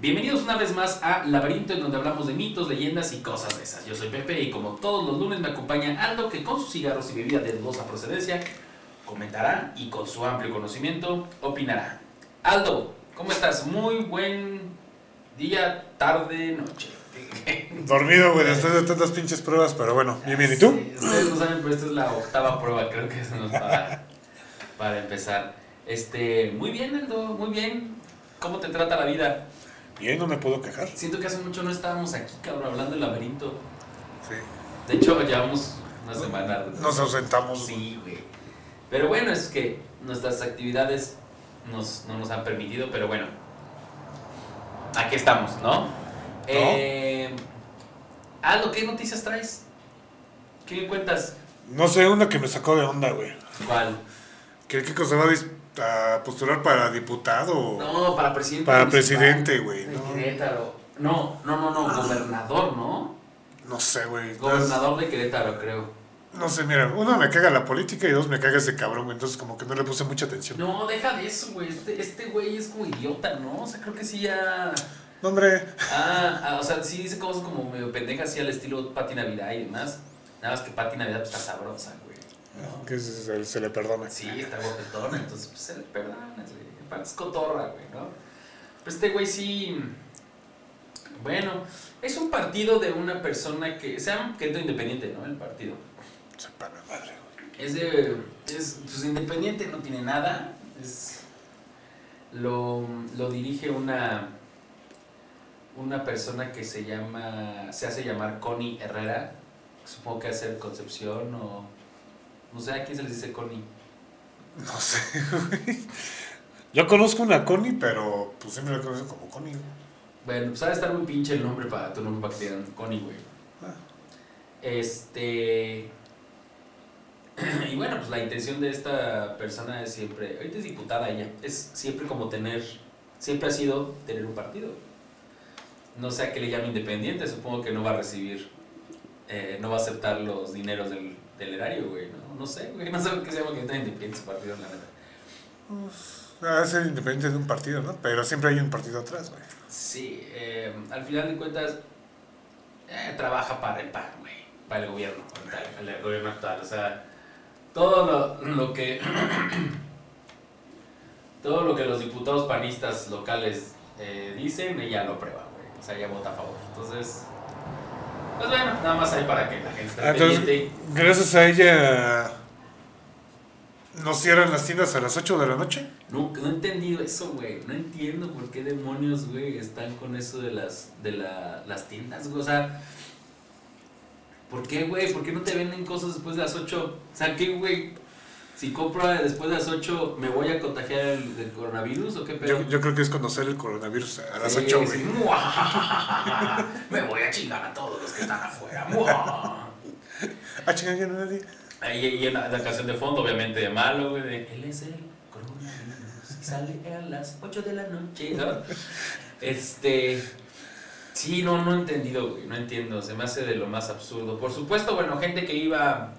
Bienvenidos una vez más a Laberinto, en donde hablamos de mitos, leyendas y cosas de esas. Yo soy Pepe y como todos los lunes me acompaña Aldo, que con sus cigarros y bebida de dudosa procedencia comentará y con su amplio conocimiento opinará. Aldo, ¿cómo estás? Muy buen día, tarde, noche. Dormido, güey, después de tantas pinches pruebas, pero bueno, bien, bien. ¿Y tú? Sí, ustedes no saben, pero esta es la octava prueba, creo que eso nos para, para empezar. Este, muy bien, Aldo, muy bien. ¿Cómo te trata la vida? Bien, no me puedo quejar. Siento que hace mucho no estábamos aquí, cabrón, hablando del laberinto. Sí. De hecho, llevamos una semana. Nos ausentamos. Sí, güey. Pero bueno, es que nuestras actividades nos, no nos han permitido, pero bueno. Aquí estamos, ¿no? Eh, Aldo, ¿qué noticias traes? ¿Qué cuentas? No sé, una que me sacó de onda, güey. ¿Cuál? Que Kiko se va a, dis- a postular para diputado. No, para presidente. Para presidente, güey, de no. Querétaro. No, no, no, no, gobernador, ¿no? No sé, güey. Gobernador de Querétaro, creo. No sé, mira, uno me caga la política y dos me caga ese cabrón, güey. Entonces, como que no le puse mucha atención. No, deja de eso, güey. Este, este güey es como idiota, ¿no? O sea, creo que sí ya. No, hombre. Ah, ah, o sea, sí dice cosas como medio pendejas así al estilo Pati Navidad y demás. Nada más que Pati Navidad pues, está sabrosa, güey. Que se, se le perdona. Sí, está guapetona, entonces pues se le perdona, es cotorra, güey, ¿no? Pero este güey sí. Bueno, es un partido de una persona que. Se llama Querétaro Independiente, ¿no? El partido. Sepa la madre, güey. Es de. Es pues, independiente, no tiene nada. Es. Lo, lo dirige una. Una persona que se llama. Se hace llamar Connie Herrera. Supongo que hace Concepción o. No sé a quién se les dice Connie. No sé, güey. Yo conozco una Connie, pero pues siempre la conozco como Connie. güey. Bueno, pues ha de estar muy pinche el nombre para tu nombre para que te digan Connie, güey. Ah. Este. Y bueno, pues la intención de esta persona es siempre. Ahorita es diputada ella. Es siempre como tener. Siempre ha sido tener un partido. No sé a qué le llama independiente. Supongo que no va a recibir. eh, no va a aceptar los dineros del, del erario, güey. No, no sé, güey. No sé por qué se llama que está independiente su partido, la neta. Ah, es el independiente de un partido, ¿no? Pero siempre hay un partido atrás, güey. Sí, eh, al final de cuentas, eh, trabaja para el PAN, güey, para el gobierno, para el gobierno actual. O sea, todo lo, lo que. todo lo que los diputados panistas locales eh, dicen, ella lo aprueba, güey. O sea, ella vota a favor. Entonces, pues bueno, nada más hay para que la gente esté Entonces, pendiente. gracias a ella, ¿nos cierran las tiendas a las 8 de la noche? No, no he entendido eso, güey. No entiendo por qué demonios, güey, están con eso de las, de la, las tiendas, güey. O sea, ¿por qué, güey? ¿Por qué no te venden cosas después de las 8? O sea, ¿qué, güey? Si compro después de las 8, ¿me voy a contagiar el, del coronavirus o qué pedo? Yo, yo creo que es conocer el coronavirus a las Sí, 8, sí. güey. ¡Mua! Me voy a chingar a todos los que están afuera. ¡Mua! Ah, chinga, ya no nadie. Ahí y en la, la canción de fondo, obviamente, de malo, güey, de Él es el coronavirus y sale a las 8 de la noche, ¿no? Este. Sí, no, no he entendido, güey, no entiendo, se me hace de lo más absurdo. Por supuesto, bueno, gente que iba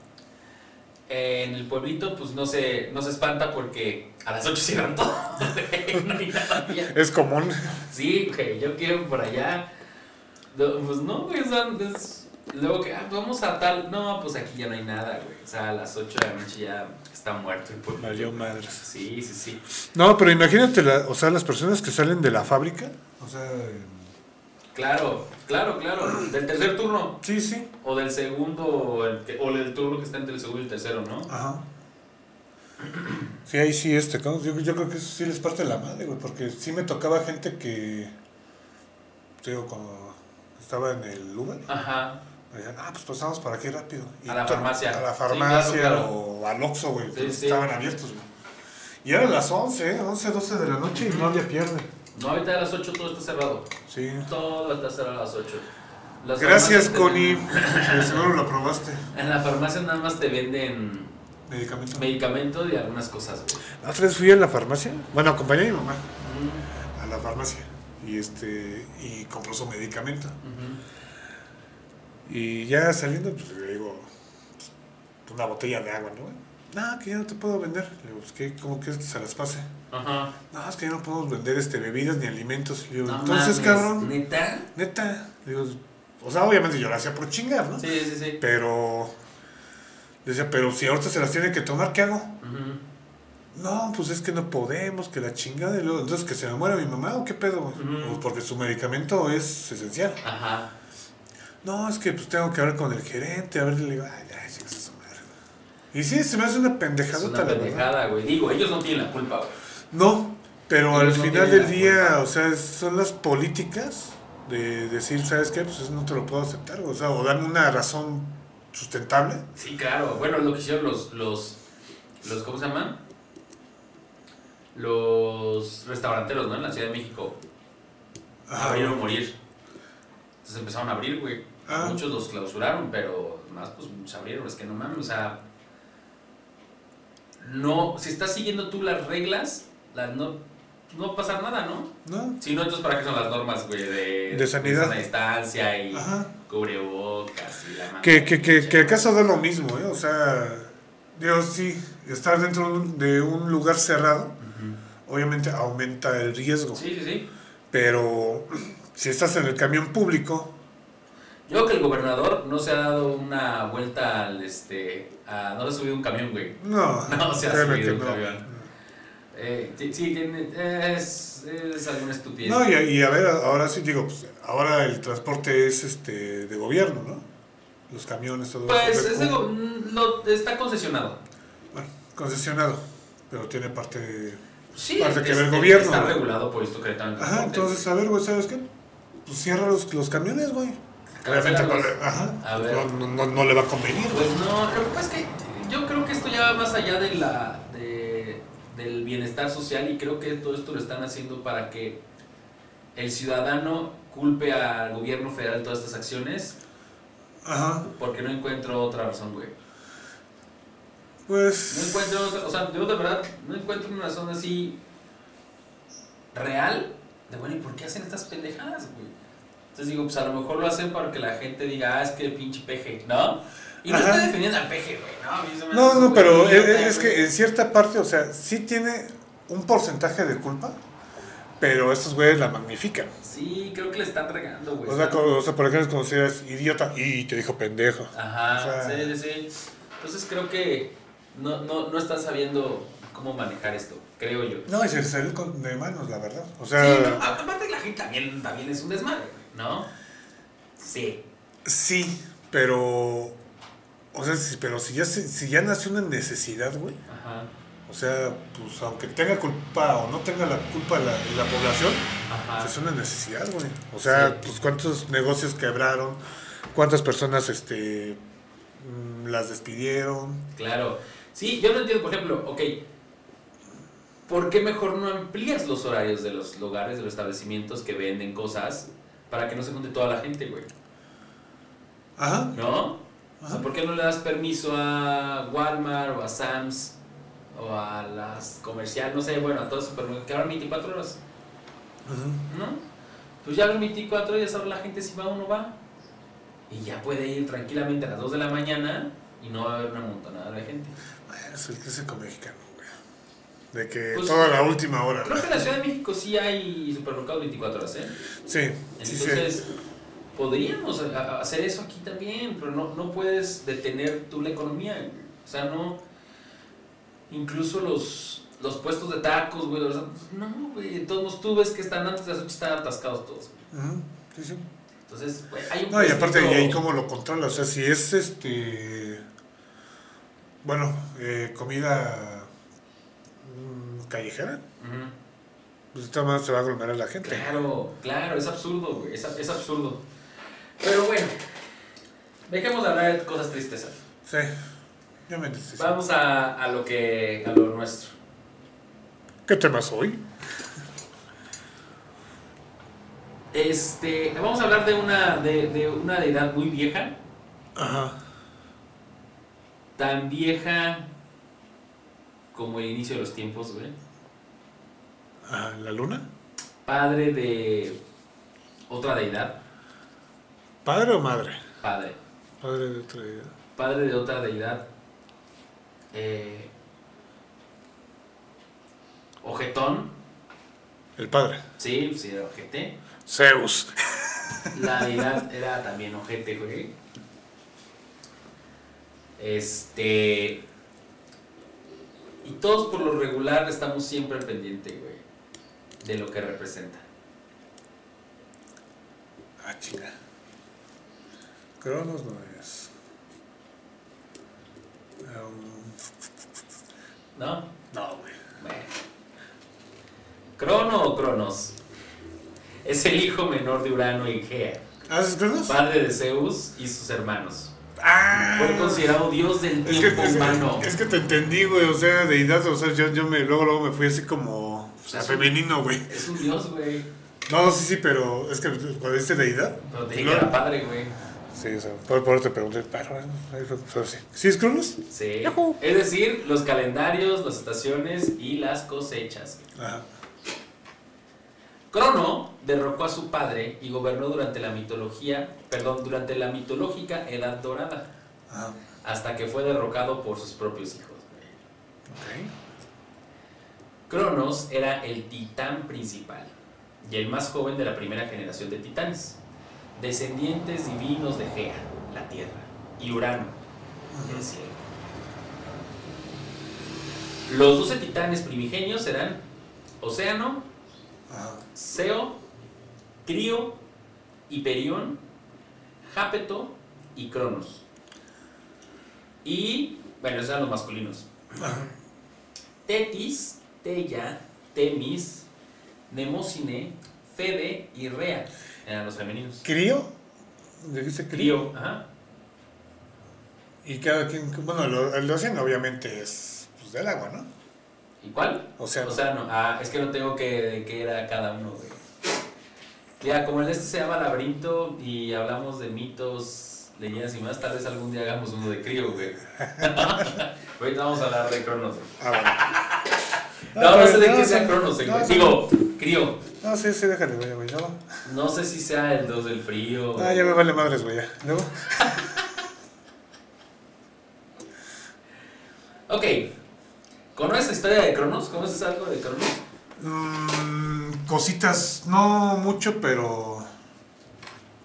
en el pueblito, pues no se, no se espanta porque a las 8 cierran todo, güey, no hay nada bien. Es común. Sí, güey, yo quiero por allá. No, pues no, güey, es- luego que, ah, vamos a tal. No, pues aquí ya no hay nada, güey. O sea, a las 8 de la noche ya está muerto el pueblo. Valió madres. Sí, sí, sí. No, pero imagínate, la, o sea, las personas que salen de la fábrica. O sea, Claro, claro, claro. Del tercer turno. sí, sí. O del segundo, o, el que- o del turno que está entre el segundo y el tercero, ¿no? Ajá. Sí, ahí sí, este, ¿no? yo, yo creo que eso sí les parte la madre, güey, porque sí me tocaba gente que, digo, cuando estaba en el Uber, Ajá. me decían, ah, pues pasamos por aquí rápido. A la farmacia. A la Sí, farmacia claro, claro. o al Oxxo, güey, Sí, estaban abiertos, güey. Y eran las 11, ¿eh? 11, 12 de la noche y no había pierde. No, ahorita a las 8 todo está cerrado. Sí. Todo está cerrado a las 8. Las Gracias, Connie. venden- seguro lo probaste. En la farmacia nada más te venden Medicamento. medicamentos y algunas cosas, güey. La otra vez fui a la farmacia. Bueno, acompañé a mi mamá Mm, a la farmacia. Y este y compró su medicamento. Y ya saliendo, pues le digo, pues, una botella de agua, ¿no? No, que ya no te puedo vender. Le digo, pues, ¿qué? ¿cómo que se las pase? Ajá. No, es que ya no podemos vender este, bebidas ni alimentos. Le digo, No entonces, mames, cabrón, ¿Neta? neta. Digo, o sea, obviamente yo lo hacía por chingar, ¿no? Sí, sí, sí. Pero, decía, pero si ahorita se las tiene que tomar, ¿qué hago? Ujú. No, pues es que no podemos, que la chingada. Y luego, entonces, que se me muera mi mamá, ¿o qué pedo? Pues porque su medicamento es esencial. Ajá. No, es que pues tengo que hablar con el gerente, a ver, le digo, ay, ya, chingas a su madre. Y sí, se me hace una Es pendejadota, una pendejada, güey. Digo, ellos no tienen la culpa, güey. No, pero al no final del día, o sea, son las políticas de decir, ¿sabes qué? Pues eso no te lo puedo aceptar, o sea, o darme una razón sustentable. Sí, claro. Bueno, lo que hicieron los, los, los ¿cómo se llaman? Los restauranteros, ¿no? En la Ciudad de México. Ajá. Abrir o morir. Entonces empezaron a abrir, güey. Ah. Muchos los clausuraron, pero más pues se abrieron. Es que no mames, o sea... No, si estás siguiendo tú las reglas, las no, no va a pasar nada, ¿no? ¿No? Si no, entonces ¿para qué son las normas, güey? De, De sanidad. sana distancia y Ajá. cubrebocas y la. Que, que, que, que acaso da lo mismo, ¿eh? O sea, digo, sí, estar dentro de un- de lugar cerrado, obviamente aumenta el riesgo. Sí, sí, sí. Pero si estás en el camión público, Yo creo que el gobernador no se ha dado una vuelta al este. A, no se ha subido un camión, güey. no, No se ha subido un no. camión. Eh, sí, es, es alguna estupidez. No, y, y a ver, ahora sí digo, pues ahora el transporte es este de gobierno, ¿no? Los camiones, todo pues eso. es de go- mm, lo- está concesionado. Bueno, concesionado, pero tiene parte... Sí, Parte que es- ve el gobierno, Está regulado por esto que Ajá, entonces, a ver, güey, ¿sabes qué? Pues cierra los, los camiones, güey. Obviamente, no le- ajá, A pues, ver. no, no, no, no le va a convenir, güey. Pues no, lo que pasa es que yo creo que esto ya va más allá de la, del bienestar social y creo que todo esto lo están haciendo para que el ciudadano culpe al gobierno federal de todas estas acciones Ajá, porque no encuentro otra razón, güey. No pues... encuentro otra, o sea, yo de verdad no encuentro una razón así real de, bueno, ¿y por qué hacen estas pendejadas, güey? Entonces digo, pues a lo mejor lo hacen para que la gente diga, ah, es que el pinche peje, ¿no? Y no Ajá. estoy defendiendo al peje, güey, ¿no? A mí se me No, no, pero es, que en cierta parte, o sea, sí tiene un porcentaje de culpa, pero estos güeyes la magnifican. Sí, creo que le están regando, güey. O sea, o por ejemplo, si eres idiota y te dijo pendejo. Ajá, o sea- sí, sí, sí. Entonces creo que no, no, no están sabiendo cómo manejar esto, creo yo. No, y se salió con- de manos, la verdad. O Sí, sea, no, a- aparte la gente también, también es un desmadre, güey, ¿no? Sí. sí, pero... O sea, sí, pero si ya, si ya nació una necesidad, güey. Ajá, O sea, pues aunque tenga culpa o no tenga la culpa la, la población, ajá. pues, es una necesidad, güey. O sea, Sí. pues cuántos negocios quebraron, cuántas personas este mm, las despidieron. Claro. Sí, yo no entiendo, por ejemplo, ok, ¿por qué mejor no amplías los horarios de los lugares, de los establecimientos que venden cosas para que no se junte toda la gente, güey? Ajá. ¿No? O Ajá. sea, ¿por qué no le das permiso a Walmart o a Sam's o a las comerciales, no sé, bueno, a todos los supermercados que abran 24 horas. ¿no? Pues ya abren 24 horas, sabe la gente si va o no va. Y ya puede ir tranquilamente a las 2 de la mañana y no va a haber una montonada de gente. Bueno, es el clásico mexicano, güey. De que Pues, toda la última hora. Creo que en la Ciudad de México sí hay supermercados 24 horas, ¿eh? Sí, sí, sí. Podríamos hacer eso aquí también, pero no, no puedes detener tú la economía. O sea, no. Incluso los, los puestos de tacos, güey. o sea, no, güey. de Todos tú ves que están antes de las 8 están atascados todos. sí, sí. Entonces, güey, hay un No, y aparte, ¿y puestito- ahí cómo lo controla? O sea, si es este. Bueno, eh, comida mm, callejera, pues esta más se va a aglomerar la gente. Claro, claro, es absurdo, güey. Es, es absurdo. Pero bueno, dejemos de hablar de cosas tristes. ¿sabes? Sí, ya me entiendes. Vamos a, a lo que. a lo nuestro. ¿Qué temas hoy? Este, vamos a hablar de una, de, de una deidad muy vieja, Ajá. tan vieja como el inicio de los tiempos, güey. Ah, ¿La luna? Padre de otra deidad, ¿Padre o madre? padre, Padre de otra idea. padre de otra deidad eh, Ojetón, El padre. sí, sí era ojete. Zeus. La deidad era también ojete, güey. Este. Y todos por lo regular estamos siempre pendientes, güey. De lo que representa. Ah, chinga. Cronos no es. Um, ¿No? no, güey. Bueno. ¿Crono o Cronos? Es el hijo menor de Urano y Gea, ¿Ah, es Cronos? padre de Zeus y sus hermanos. Ah. Fue considerado dios del Es que, tiempo es, humano. es que te entendí, güey, o sea, deidad, o sea, yo, yo me, luego, luego me fui así como, o sea, femenino, güey. Es un dios, güey. No, sí, sí, pero es que cuando dice deidad, Pero te dije que era padre, güey. Sí, o sea, por, por eso te pregunté, pero bueno, ahí fue, fue así. ¿Sí es Cronos? Sí. Yahoo. Es decir, los calendarios, las estaciones y las cosechas. Ajá. Crono derrocó a su padre y gobernó durante la mitología, perdón, durante la mitológica Edad Dorada, Ajá. hasta que fue derrocado por sus propios hijos. Cronos era el titán principal y el más joven de la primera generación de titanes, descendientes divinos de Gea, la tierra, y Urano, el cielo. Los doce titanes primigenios eran Océano. Seo, Crío, Hiperión, Jápeto y Cronos. Y, bueno, esos eran los masculinos. Tetis, Teya, Temis, Nemocine, Febe y Rea eran los femeninos. ¿Crío? Dijiste crío. Crío, ajá. Y cada quien, bueno, lo- el océano obviamente es pues, del agua, ¿no? ¿Y cuál? Océano. Océano. Ah, es que no tengo que de qué era cada uno, güey. Mira, como el de este se llama Laberinto y hablamos de mitos, leyendas y más, tal vez algún día hagamos uno de crío, güey. Ahorita vamos a hablar de Cronos, güey. Ah, bueno. No, no sé de qué sea no, Cronos, güey. Digo, crío. No, sí, sí, déjale, güey, güey. No, No sé si sea el 2 del frío. Ah, ya me vale madres, güey, ya. Luego. Ok. ¿Conoces la historia de Cronos? ¿Conoces algo de Cronos? Mm, cositas, no mucho, pero.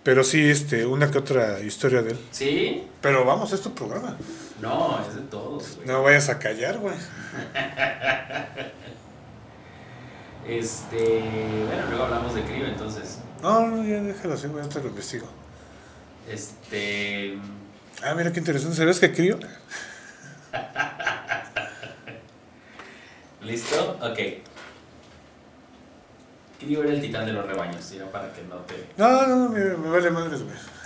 Pero sí, este, una que otra historia de él. ¿Sí? Pero vamos, es tu programa. No, es de todos, güey. No vayas a callar, güey. Este. Bueno, luego hablamos de Crío, entonces. No, no, ya déjalo así, güey, ahorita lo investigo. Este. Ah, mira qué interesante. ¿Sabes que crío? ¿Listo? Ok. Crío era el titán de los rebaños, ¿sí? para que no te. No, no, me, me vale madres, güey.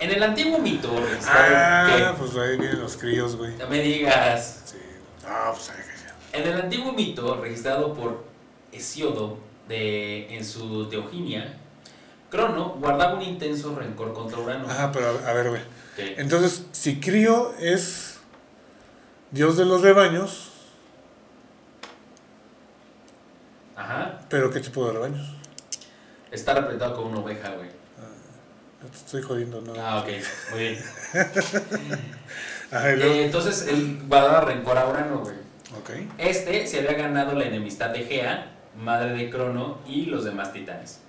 En el antiguo mito. Ah, pues ahí vienen los críos, güey. No me digas. Sí. Ah, pues ahí. En el antiguo mito, registrado por Hesiodo de, en su Teoginia, Crono guardaba un intenso rencor contra Urano. Ajá, pero a, a ver, güey. Entonces, si crío es Dios de los rebaños, Ajá. pero ¿qué tipo de rebaños? Está representado como una oveja, güey. Te estoy jodiendo, ¿no? Ah, ok. Muy bien. Ajá, Eh, entonces, él guardaba rencor a Urano, güey. Ok. Este se había ganado la enemistad de Gea, madre de Crono y los demás titanes.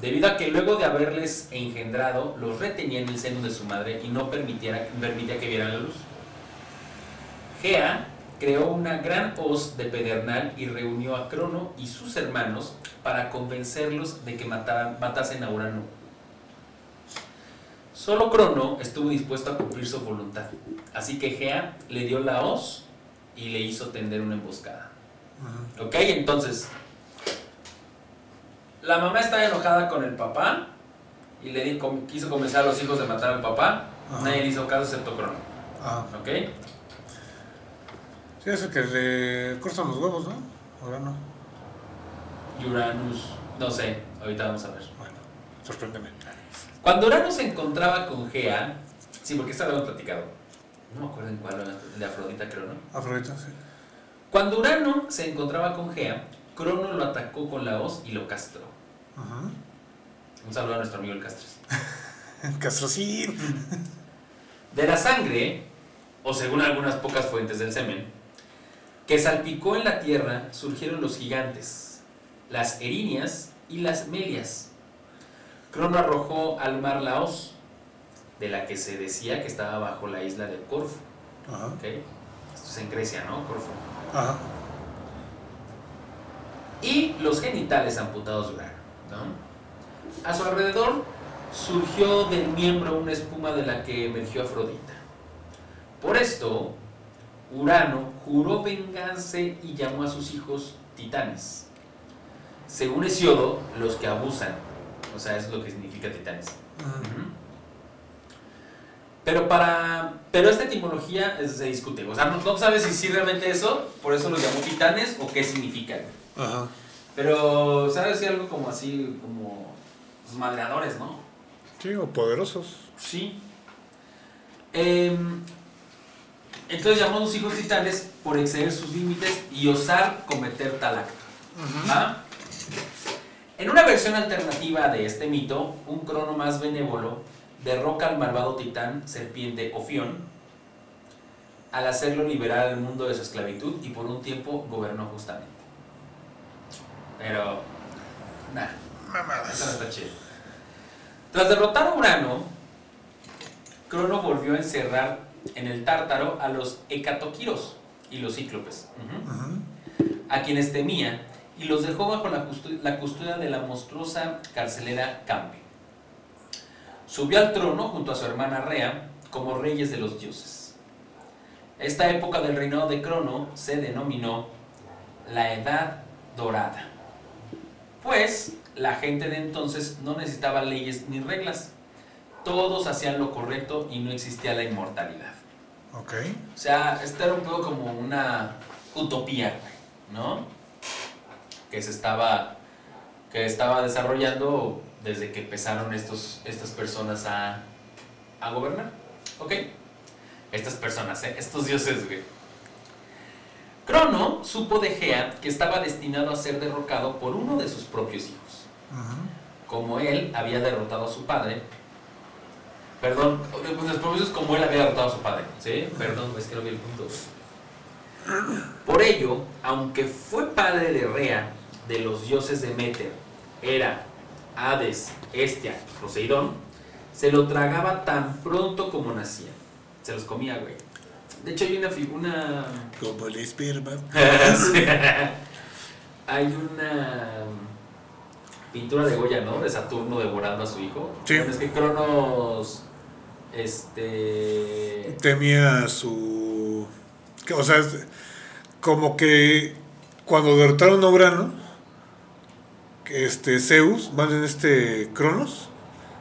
Debido a que luego de haberles engendrado, los retenía en el seno de su madre y no permitiera, permitía que vieran la luz. Gea creó una gran hoz de pedernal y reunió a Crono y sus hermanos para convencerlos de que mataran, matasen a Urano. Solo Crono estuvo dispuesto a cumplir su voluntad, así que Gea le dio la hoz y le hizo tender una emboscada. Ajá. Ok, entonces. La mamá estaba enojada con el papá y le di- com- quiso convencer a los hijos de matar al papá. Ajá. Nadie le hizo caso excepto Crono. Ah, Ok. sí, eso que le cortan los huevos, ¿no? Ahora no. Y Uranus. No sé, ahorita vamos a ver. Bueno, sorpréndeme. Cuando Uranus se encontraba con Gea. Sí, porque esta lo hemos platicado. No me acuerdo en cuál, de Afrodita creo, ¿no? Afrodita, sí. Cuando Urano se encontraba con Gea, Crono lo atacó con la hoz y lo castró. Ajá. Un saludo a nuestro amigo el Castres. Castrocín. De la sangre o según algunas pocas fuentes del semen, que salpicó en la tierra, surgieron los gigantes, las erinias y las melias. Crono arrojó al mar Laos, de la que se decía que estaba bajo la isla de Corfu. Ajá. ¿ok? Esto es en Grecia, ¿no? Corfu. Ajá. y los genitales amputados de Urano. ¿no? A su alrededor surgió del miembro una espuma de la que emergió Afrodita. Por esto, Urano juró vengarse y llamó a sus hijos titanes. Según Hesiodo, los que abusan. O sea, eso es lo que significa titanes. Pero para. Pero esta etimología es- se discute. O sea, no, no sabes si sí realmente eso, por eso los llamó titanes o qué significan. Ajá. Pero, ¿sabes si algo como así, como los madreadores, ¿no? Sí, o poderosos. Sí. Em, entonces llamó a sus hijos titanes por exceder sus límites y osar cometer tal acto. ¿va? En una versión alternativa de este mito, un crono más benévolo derroca al malvado titán serpiente Ofión al hacerlo liberar al mundo de su esclavitud y por un tiempo gobernó justamente. Pero, nada, eso no está chido. Tras derrotar a Urano, Crono volvió a encerrar en el Tártaro a los Hecatoquiros y los Cíclopes, a quienes temía, y los dejó bajo la custodia, de la monstruosa carcelera Campe. Subió al trono junto a su hermana Rea como reyes de los dioses. Esta época del reinado de Crono se denominó la Edad Dorada, pues la gente de entonces no necesitaba leyes ni reglas. Todos hacían lo correcto y no existía la inmortalidad. Ok. O sea, esto era un poco como una utopía, ¿no? Que se estaba, que estaba desarrollando desde que empezaron estos, estas personas a, a gobernar. ¿Ok? Estas personas, ¿eh? Estos dioses, güey. Crono supo de Gea que estaba destinado a ser derrocado por uno de sus propios hijos. Como él había derrotado a su padre. Perdón, pues los propios como él había derrotado a su padre. ¿Sí? Perdón, es que no vi el punto. Por ello, aunque fue padre de Rea, de los dioses de Meter, Hera, Hades, Estia, Poseidón, se lo tragaba tan pronto como nacía. Se los comía, güey. De hecho, hay una figura. Como el esperma. Hay una pintura de Goya, ¿no? De Saturno devorando a su hijo. Sí. Bueno, es que Cronos. Este. Temía su. o sea, como que cuando derrotaron a Urano, este Zeus, más bien este Cronos,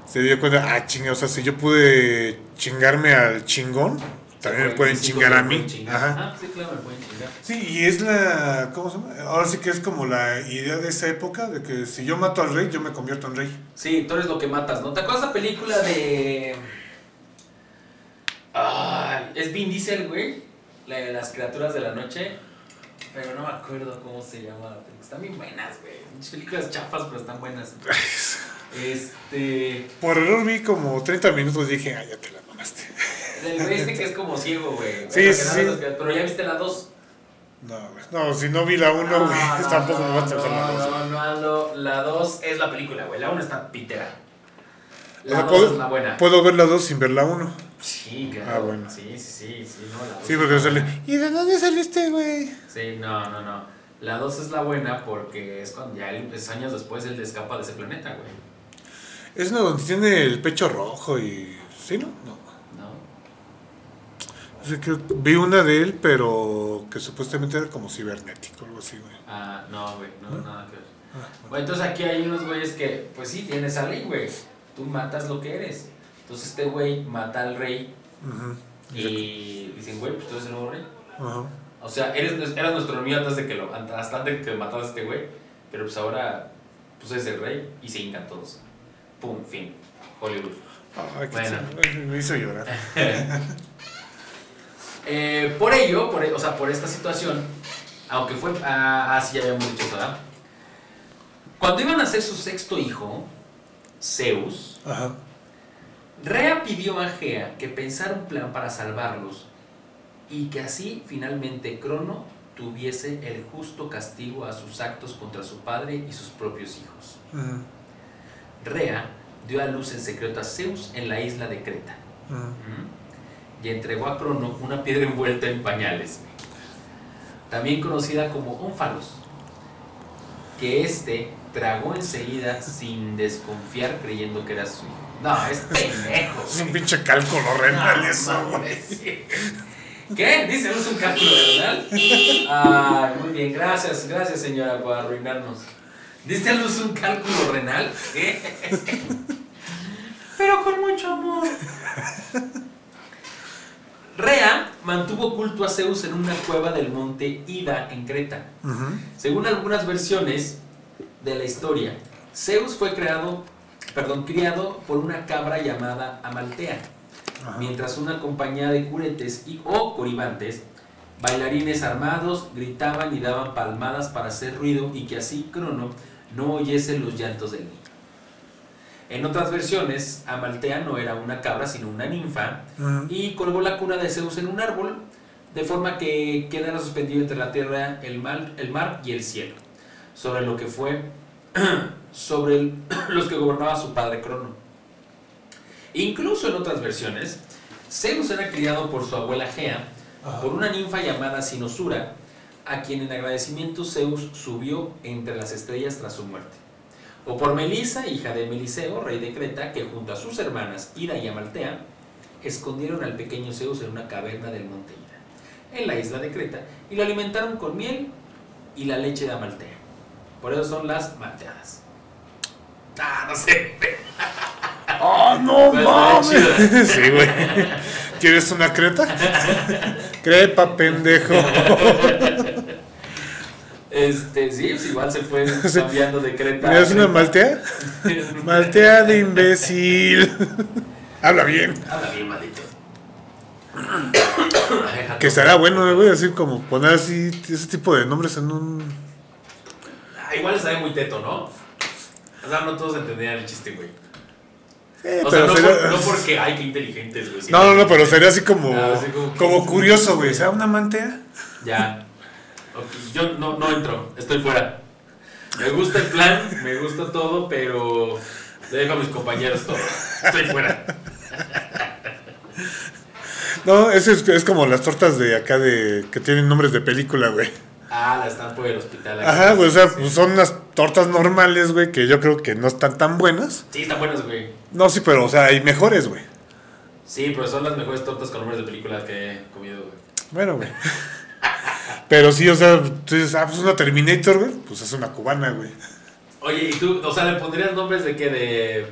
se dio cuenta, ah, chinga, o sea, si yo pude chingarme al chingón, también me pueden chingar a mí. pueden chingar. Ajá. Ajá, sí, claro, me pueden chingar. Sí, y es la. ¿Cómo se llama? Ahora sí que es como la idea de esa época, de que si yo mato al rey, yo me convierto en rey. Sí, tú eres lo que matas, ¿no? ¿Te acuerdas de esa película de. Ay, es Vin Diesel, güey. La de las criaturas de la noche. Pero no me acuerdo cómo se llama. Están bien buenas, güey. Muchas películas chafas, pero están buenas. Este. Por error vi como 30 minutos y dije, ah, ya te la mamaste. Del güey este que es como ciego, güey. Sí, sí, los- Pero ya viste la 2. No, no, si no vi la 1, güey, tampoco me va a tocar la 2. No, no, no, la 2 es la película, güey. La 1 está pitera. La sea, 2 puedo- es la buena. Puedo ver la 2 sin ver la 1. Sí, claro. Ah, bueno. Sí, sí, sí, sí, no, la Sí, porque. ¿Y de dónde saliste, güey? Sí, no, no, no. La 2 es la buena porque es cuando ya él- es años después él escapa de ese planeta, güey. Es una donde tiene el pecho rojo y. ¿Sí, no? No. ¿No? O sea, que vi una de él, pero que supuestamente era como cibernético, algo así, güey. Ah, no, güey, no, ¿No? nada que ver. Ah, Bueno, entonces aquí hay unos güeyes que, pues sí, tienes a ley, güey. Tú matas lo que eres. Entonces este güey mata al rey y dicen, güey, pues tú eres el nuevo rey. Ajá. O sea, eres, nues- eras nuestro enemigo antes de que lo, hasta antes de que mataras a este güey. Pero pues ahora, pues eres el rey y se hincan todos. Pum, fin. Hollywood. Bueno. Me hizo llorar. Eh, por ello, por, o sea, por esta situación, aunque fue, ah, así ya habíamos dicho, ¿verdad? Cuando iban a hacer su sexto hijo, Zeus, Ajá. Rea pidió a Gea que pensara un plan para salvarlos y que así finalmente Crono tuviese el justo castigo a sus actos contra su padre y sus propios hijos. Rea dio a luz en secreto a Zeus en la isla de Creta. Y entregó a Crono una piedra envuelta en pañales, también conocida como ónfalos, que éste tragó enseguida sin desconfiar creyendo que era su hijo. No, es pendejo. Es un pinche cálculo renal No, eso, güey. mames, sí. ¿Qué? ¿Dice? ¿No es un cálculo renal? Ay, muy bien, gracias, gracias señora por arruinarnos. ¿Diste a luz un cálculo renal? ¿Qué? Pero con mucho amor. Rea mantuvo oculto a Zeus en una cueva del monte Ida en Creta. Según algunas versiones de la historia, Zeus fue creado, perdón, criado por una cabra llamada Amaltea, ajá. mientras una compañía de curetes y, o coribantes, bailarines armados, gritaban y daban palmadas para hacer ruido y que así Crono no oyese los llantos del niño. En otras versiones, Amaltea no era una cabra, sino una ninfa, y colgó la cuna de Zeus en un árbol, de forma que quedara suspendido entre la tierra, el mar, el mar y el cielo, sobre lo que fue sobre el- los que gobernaba su padre Crono. Incluso en otras versiones, Zeus era criado por su abuela Gea, por una ninfa llamada Sinosura, a quien en agradecimiento Zeus subió entre las estrellas tras su muerte. O por Melisa, hija de Meliseo, rey de Creta, que junto a sus hermanas Ida y Amaltea, escondieron al pequeño Zeus en una caverna del monte Ida, en la isla de Creta, y lo alimentaron con miel y la leche de Amaltea. Por eso son las malteadas. Ah, no sé. ¡Ah, no Pues, estaría mames! Sí, güey. ¿Quieres una creta? Crepa, pendejo. Este, sí, pues igual se fue cambiando de Creta. ¿Quieres una maltea? Maltea de imbécil. Habla bien. Habla bien, maldito. Que estará bueno, güey, así como poner así ese tipo de nombres en un... Ah, igual estaría muy teto, ¿no? O sea, no todos entendían el chiste, güey. Eh, O sea, no, sería- por- no porque, ay, qué inteligentes, güey. No, no, no, pero sería así como, así como- como curioso, güey. ¿Será una mantea? Ya. Yo no, no entro, estoy fuera. Me gusta el plan, me gusta todo, pero le dejo a mis compañeros todo. Estoy fuera. No, ese es, es como las tortas de acá de que tienen nombres de película, güey. Ah, la están por el hospital. Ajá, güey, o sea, Sí. pues son unas tortas normales, güey, que yo creo que no están tan buenas. Sí, están buenas, güey. No, sí, pero, o sea, hay mejores, güey. Sí, pero son las mejores tortas con nombres de películas que he comido, güey. Bueno, güey. Pero sí, o sea, tú dices, ah, pues una Terminator, güey, pues es una cubana, güey. Oye, ¿y tú, o sea, le pondrías nombres de qué? De,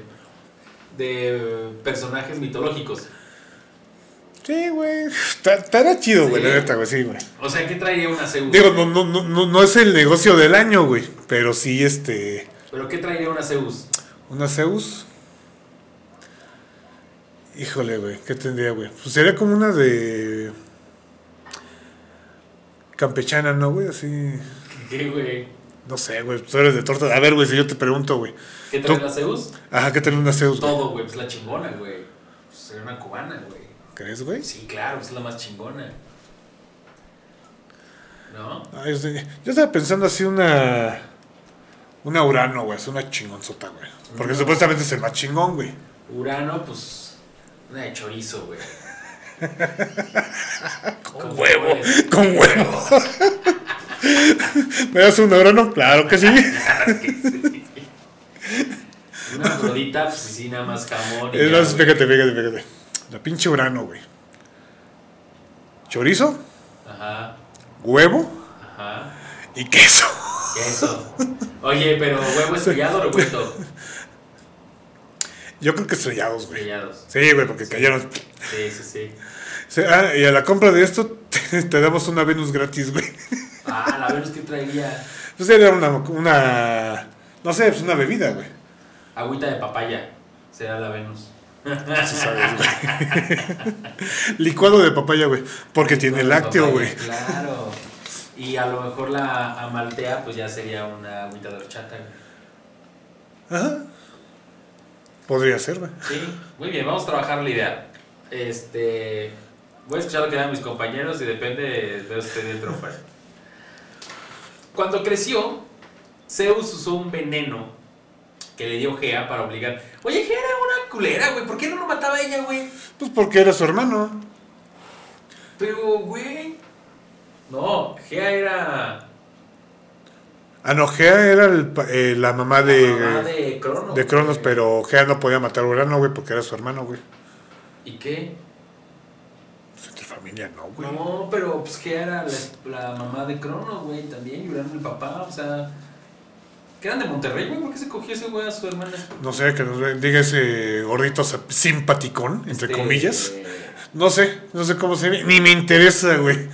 de personajes mitológicos. Sí, güey. Estará chido, güey, la neta, güey, sí, güey. O sea, ¿qué traería una Zeus? Digo, no, no, no, no, es el negocio del año, güey. Pero sí, este. ¿Pero qué traería una Zeus? Una Zeus. Híjole, güey, ¿qué tendría, güey? Pues sería como una de. Campechana, ¿no, güey? Así. ¿Qué, güey? No sé, güey. Tú eres de torta. A ver, güey, si yo te pregunto, güey. ¿Qué trae la Zeus? Ajá, ¿qué tiene una Zeus? Todo, güey, pues la chingona, güey. Pues sería una cubana, güey. ¿Crees, güey? Sí, claro, es la más chingona. ¿No? Ay, yo, estaba pensando así una. Una Urano, güey. Es una chingonzota, güey. Porque supuestamente es el más chingón, güey. Urano, pues. Una de chorizo, güey. Con ¿Cómo huevo. Con huevo. ¿Me das un Urano? Claro que sí. Una rodita, pues sí, nada más jamón. y Es ya, más, fíjate, fíjate, fíjate. La pinche Urano, güey. Chorizo, Ajá, huevo ajá. y queso. Queso. Oye, pero huevo estrellado o revuelto. Yo creo que estrellados, güey. Estrellados. Sí, güey, porque cayeron. Sí, sí, sí. Sí, ah, y a la compra de esto te, te damos una Venus gratis, güey. Ah, la Venus que traería Pues era una, una. No sé, pues una bebida, güey. agüita de papaya. Será la Venus. Güey. Licuado de papaya, güey. Porque tiene lácteo, güey. Claro. Y a lo mejor la amaltea, pues ya sería una agüita de horchata. güey. Ajá. Podría ser, güey. Sí, muy bien, vamos a trabajar la idea. Este. Voy a escuchar lo que dan mis compañeros y depende de usted dentro fuera. Cuando creció, Zeus usó un veneno que le dio Gea para obligar. Oye, Gea era una culera, güey. ¿Por qué no lo mataba ella, güey? Pues porque era su hermano. Pero, güey. No, Gea era. Ah, no, Gea era el eh, la mamá de, la mamá de Cronos. de Cronos, pero Gea no podía matar a Urano, güey, porque era su hermano, güey. ¿Y qué? Pues entre familia, no, güey. No, pero pues Gea era la, la mamá de Cronos, güey, también. Y Urano el papá, o sea. Que eran de Monterrey, güey. ¿Por qué se cogió ese güey a su hermana? No sé, que nos diga ese gordito simpaticón, entre Este, comillas. No sé, no sé cómo se llama, ni me interesa, güey.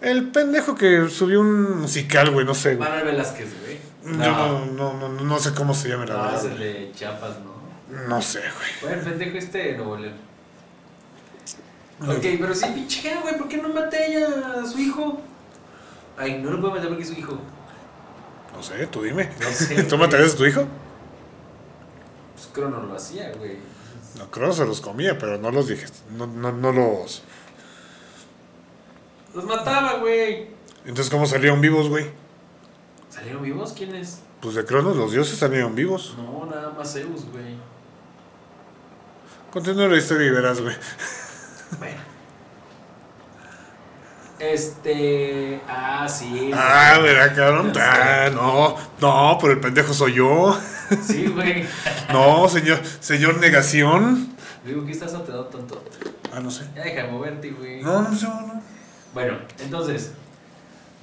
El pendejo que subió un musical, güey, no sé, güey. Manuel Velázquez, güey. Yo no, no, no, no sé cómo se llama la No, verdad. es el de Chiapas, ¿no? No sé, güey. Bueno, el pendejo este de Nuevo León. Ok, pero sí, pinche güey, ¿por qué no mata ella a su hijo? Ay, no lo puedo matar porque es su hijo. No sé, tú dime. No sé, ¿Tú matarías a tu hijo? Pues Crono lo hacía, güey. No, que se los comía, pero no los dije. No, no, no los. Los mataba, güey. Entonces, ¿cómo salieron vivos, güey? ¿Salieron vivos? ¿Quiénes? Pues de Cronos los dioses salieron vivos. No, nada más Zeus, güey. Continúa la historia y verás, güey. Bueno. Este. Ah, sí. Ah, verá, cabrón. Ah, no, no, pero el pendejo soy yo. Sí, güey. No, señor, señor negación. Digo, ¿qué estás aterrado tanto? Ah, no sé. Ya deja de moverte, güey. No, no sé, no. Bueno, entonces,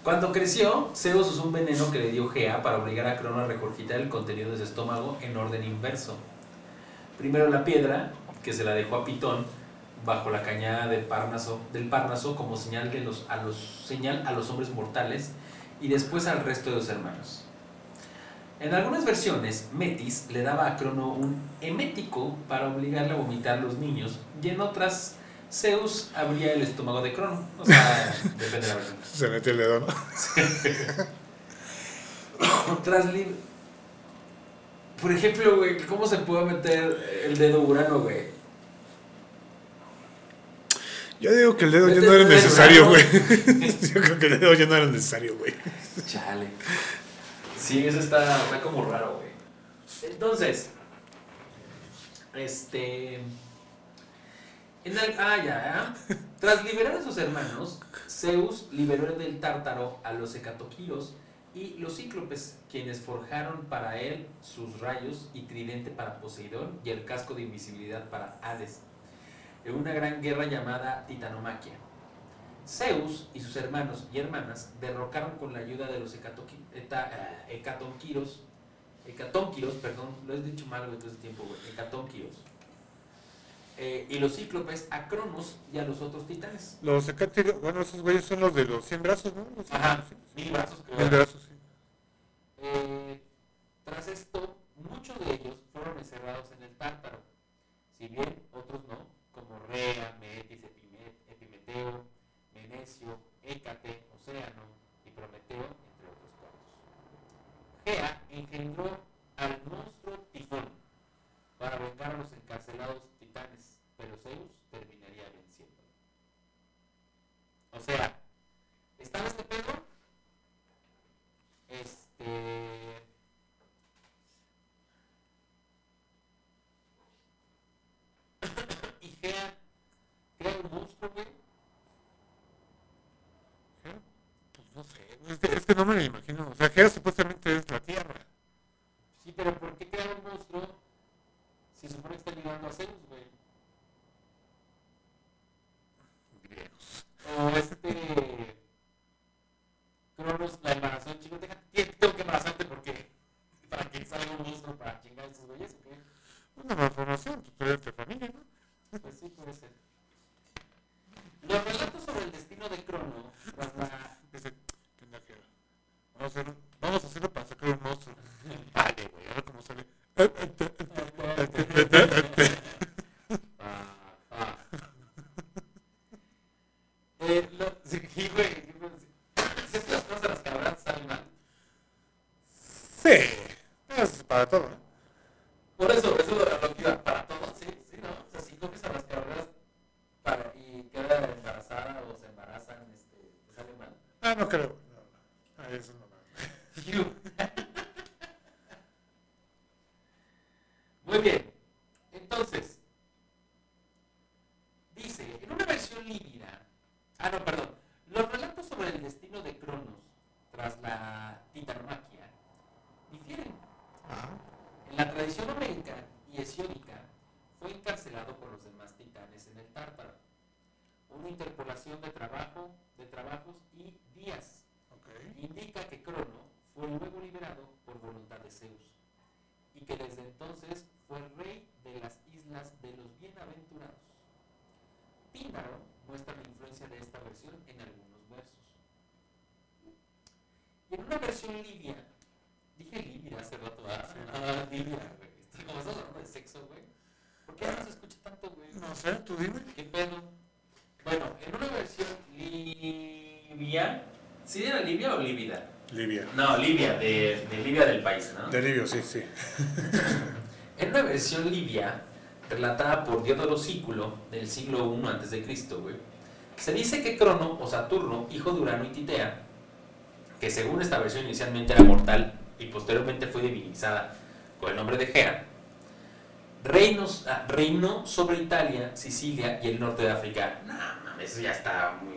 cuando creció, Zeus usó un veneno que le dio Gea para obligar a Crono a regurgitar el contenido de su estómago en orden inverso. Primero la piedra, que se la dejó a Pitón bajo la cañada del Parnaso, del Parnaso como señal, de los, a los, señal a los hombres mortales y después al resto de los hermanos. En algunas versiones, Metis le daba a Crono un emético para obligarle a vomitar a los niños y en otras Zeus abría el estómago de Crono. O sea, depende de la versión. Se metió el dedo, ¿no? Tras Por ejemplo, güey, ¿cómo se puede meter el dedo Urano, güey? Yo digo que el dedo ya no era necesario, güey. Yo creo que el dedo ya no era necesario, güey. Chale. Sí, eso está, está como raro, güey. Entonces, este. en el- ah, ya. ¿eh? Tras liberar a sus hermanos, Zeus liberó del tártaro a los hecatoquiros y los cíclopes, quienes forjaron para él sus rayos y tridente para Poseidón y el casco de invisibilidad para Hades, en una gran guerra llamada Titanomaquia. Zeus y sus hermanos y hermanas derrocaron con la ayuda de los eta- eh, hecatonquiros, perdón, lo he dicho mal todo ese tiempo, güey, hecatónquiros, eh, y los cíclopes a Cronos y a los otros titanes. Los acátiros, bueno, esos güeyes son los de los 100 brazos, ¿no? Los cien Ajá, brazos. mil brazos creo. Mil brazos, sí. Es que, es que no me lo imagino. O sea, Gea supuestamente es la Tierra. Sí, pero ¿por qué crea un monstruo si supone que está ayudando a Zeus, güey? Griegos. O este. Cronos la embarazó, chico. deja- Tengo que embarazarte porque. Para que salga un monstruo para chingar a esos güeyes, ¿o qué? Una malformación, pues pero entre familia, ¿no? Pues sí, puede ser. Los relatos sobre el destino de Crono, tras la Dice, ¿qué onda, Gea? Vamos a, hacer, vamos a hacerlo para sacar un monstruo. Vale, güey, a ver cómo sale. Ah, ah. Eh, lo, sí, güey. Si estas cosas las cabras salen mal. Sí, es para todo, ¿no? Por eso, eso lo lo que iba para todos, sí, sí, ¿no? O sea, si coges a las cabras para, y queda embarazada. Muy bien. Entonces, dice, en una versión lívida, ah, no, perdón, los relatos sobre el destino de Cronos tras la titanomaquia difieren. En la tradición homérica y hesiódica, fue encarcelado por los demás titanes en el Tártaro. Una interpolación de trabajo, de trabajos y días indica que Crono fue luego liberado por voluntad de Zeus y que desde entonces fue rey de las islas de los bienaventurados. Píndaro muestra la influencia de esta versión en algunos versos. Y en una versión libia, dije libia hace rato, ah, ah libia, güey. Como estamos hablando de sexo, güey. ¿Por qué no se escucha tanto, güey? No sé, tú dime. ¿Qué pedo? Bueno, en una versión libia, ¿sí era libia o lívida? Libia. No, Libia, de, de Libia del país, ¿no? De Libia, sí, sí. en una versión libia, relatada por Diodoro Sículo, del siglo I a.C., güey, se dice que Crono o Saturno, hijo de Urano y Titea, que según esta versión inicialmente era mortal y posteriormente fue divinizada con el nombre de Gea, ah, reinó sobre Italia, Sicilia y el norte de África. No, eso ya está muy...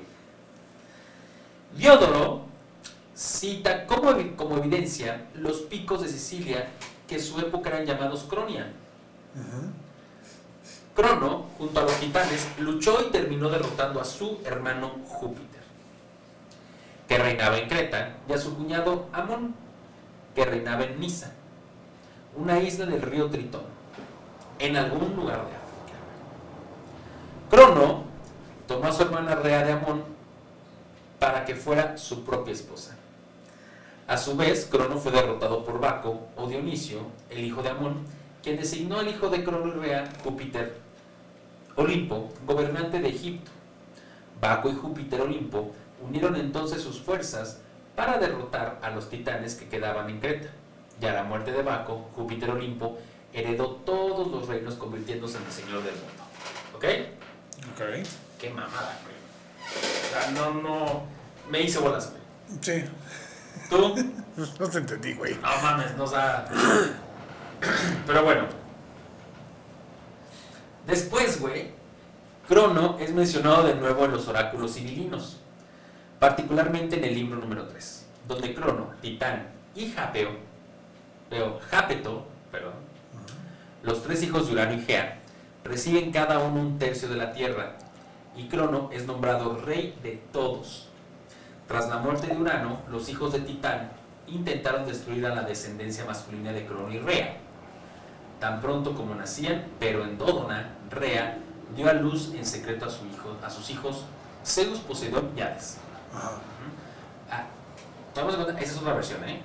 Diodoro cita como, como evidencia los picos de Sicilia que en su época eran llamados Cronia. Crono, junto a los titanes, luchó y terminó derrotando a su hermano Júpiter, que reinaba en Creta, y a su cuñado Amón, que reinaba en Nisa, una isla del río Tritón, en algún lugar de África. Crono tomó a su hermana Rea de Amón para que fuera su propia esposa. A su vez, Crono fue derrotado por Baco o Dionisio, el hijo de Amón, quien designó al hijo de Crono y Rea, Júpiter, Olimpo, gobernante de Egipto. Baco y Júpiter Olimpo unieron entonces sus fuerzas para derrotar a los titanes que quedaban en Creta. Y a la muerte de Baco, Júpiter Olimpo heredó todos los reinos convirtiéndose en el señor del mundo. ¿Ok? Ok. Qué mamada, güey. O sea, no, no. Me hice bolas, güey. Sí. ¿Tú? No te entendí, güey. No mames, no sea. Pero bueno. Después, güey, Crono es mencionado de nuevo en los oráculos civilinos, particularmente en el libro número 3, donde Crono, Titán y Japeo, veo, Japeto, los tres hijos de Urano y Gea, reciben cada uno un tercio de la tierra, y Crono es nombrado rey de todos tras la muerte de Urano, los hijos de Titán intentaron destruir a la descendencia masculina de Crono y Rea. Tan pronto como nacían, pero en Dódona, Rea dio a luz en secreto a, su hijo, a sus hijos Zeus, Poseidón y Hades. Ah, esa es otra versión, ¿eh?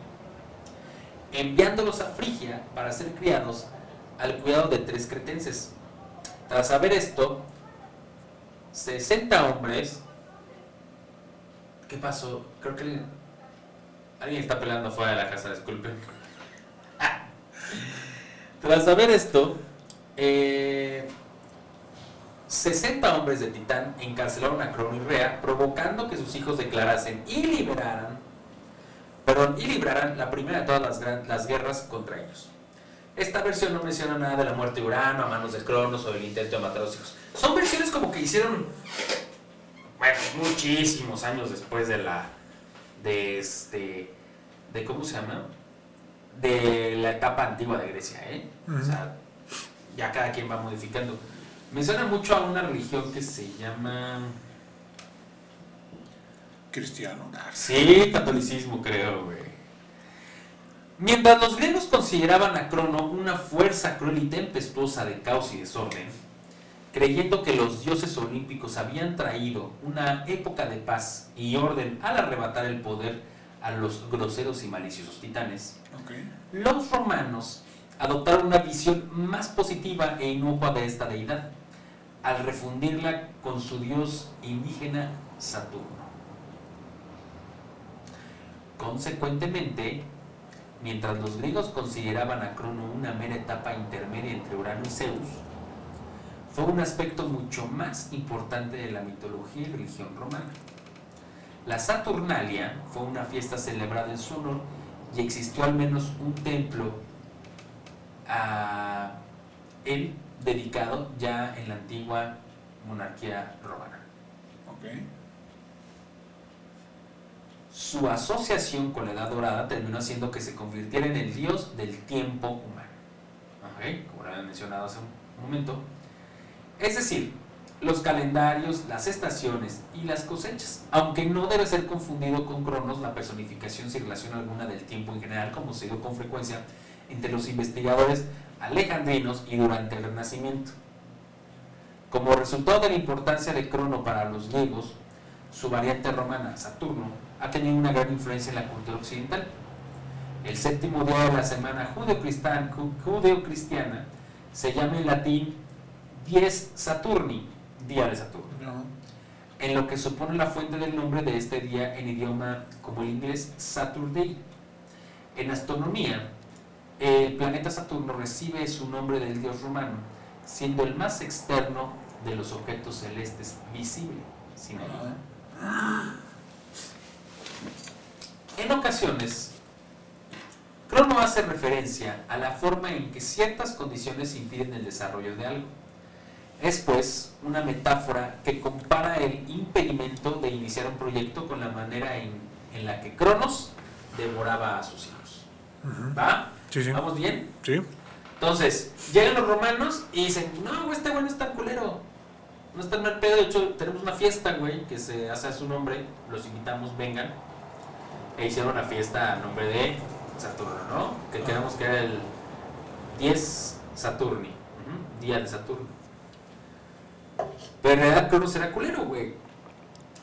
Enviándolos a Frigia para ser criados al cuidado de tres cretenses. Tras saber esto, 60 hombres ¿Qué pasó? Creo que alguien está peleando fuera de la casa, disculpen. Tras saber esto, 60 eh, hombres de Titán encarcelaron a Crono y Rea, provocando que sus hijos declarasen y liberaran, perdón, y libraran la primera de todas las, las guerras contra ellos. Esta versión no menciona nada de la muerte de Urano a manos de Cronos o del intento de matar a los hijos. Son versiones como que hicieron bueno, muchísimos años después de la, de este, de cómo se llama, de la etapa antigua de Grecia, ¿eh? O sea, ya cada quien va modificando. Me suena mucho a una religión que se llama... Cristiano. Sí, catolicismo creo, güey. Mientras los griegos consideraban a Crono una fuerza cruel y tempestuosa de caos y desorden, creyendo que los dioses olímpicos habían traído una época de paz y orden al arrebatar el poder a los groseros y maliciosos titanes, los romanos adoptaron una visión más positiva e inocua de esta deidad, al refundirla con su dios indígena Saturno. Consecuentemente, mientras los griegos consideraban a Crono una mera etapa intermedia entre Urano y Zeus, fue un aspecto mucho más importante de la mitología y religión romana. La Saturnalia fue una fiesta celebrada en su honor y existió al menos un templo a el dedicado ya en la antigua monarquía romana. Su asociación con la Edad Dorada terminó haciendo que se convirtiera en el dios del tiempo humano. Como lo había mencionado hace un momento. Es decir, los calendarios, las estaciones y las cosechas. Aunque no debe ser confundido con Cronos, la personificación sin relación alguna del tiempo en general, como se dio con frecuencia entre los investigadores alejandrinos y durante el Renacimiento. Como resultado de la importancia de Crono para los griegos, su variante romana, Saturno, ha tenido una gran influencia en la cultura occidental. El séptimo día de la semana judeocristiana judeo se llama en latín Dies Saturni, día de Saturno, No. en lo que supone la fuente del nombre de este día en idioma como el inglés Saturday. En astronomía, el planeta Saturno recibe su nombre del dios romano, siendo el más externo de los objetos celestes visible. sin ayuda. En ocasiones, Crono hace referencia a la forma en que ciertas condiciones impiden el desarrollo de algo. Es pues una metáfora que compara el impedimento de iniciar un proyecto con la manera en, en la que Cronos devoraba a sus hijos. ¿Va? Sí, sí. ¿Vamos bien? Sí. Entonces, llegan los romanos y dicen, no, güey, este güey no es tan culero. No es tan mal pedo. De hecho, tenemos una fiesta, güey, que se hace a su nombre. Los invitamos, vengan. E hicieron una fiesta a nombre de Saturno, ¿no? Que Ah. quedamos que era el 10 Saturni. Día de Saturno. Pero en realidad Cronos era culero, güey.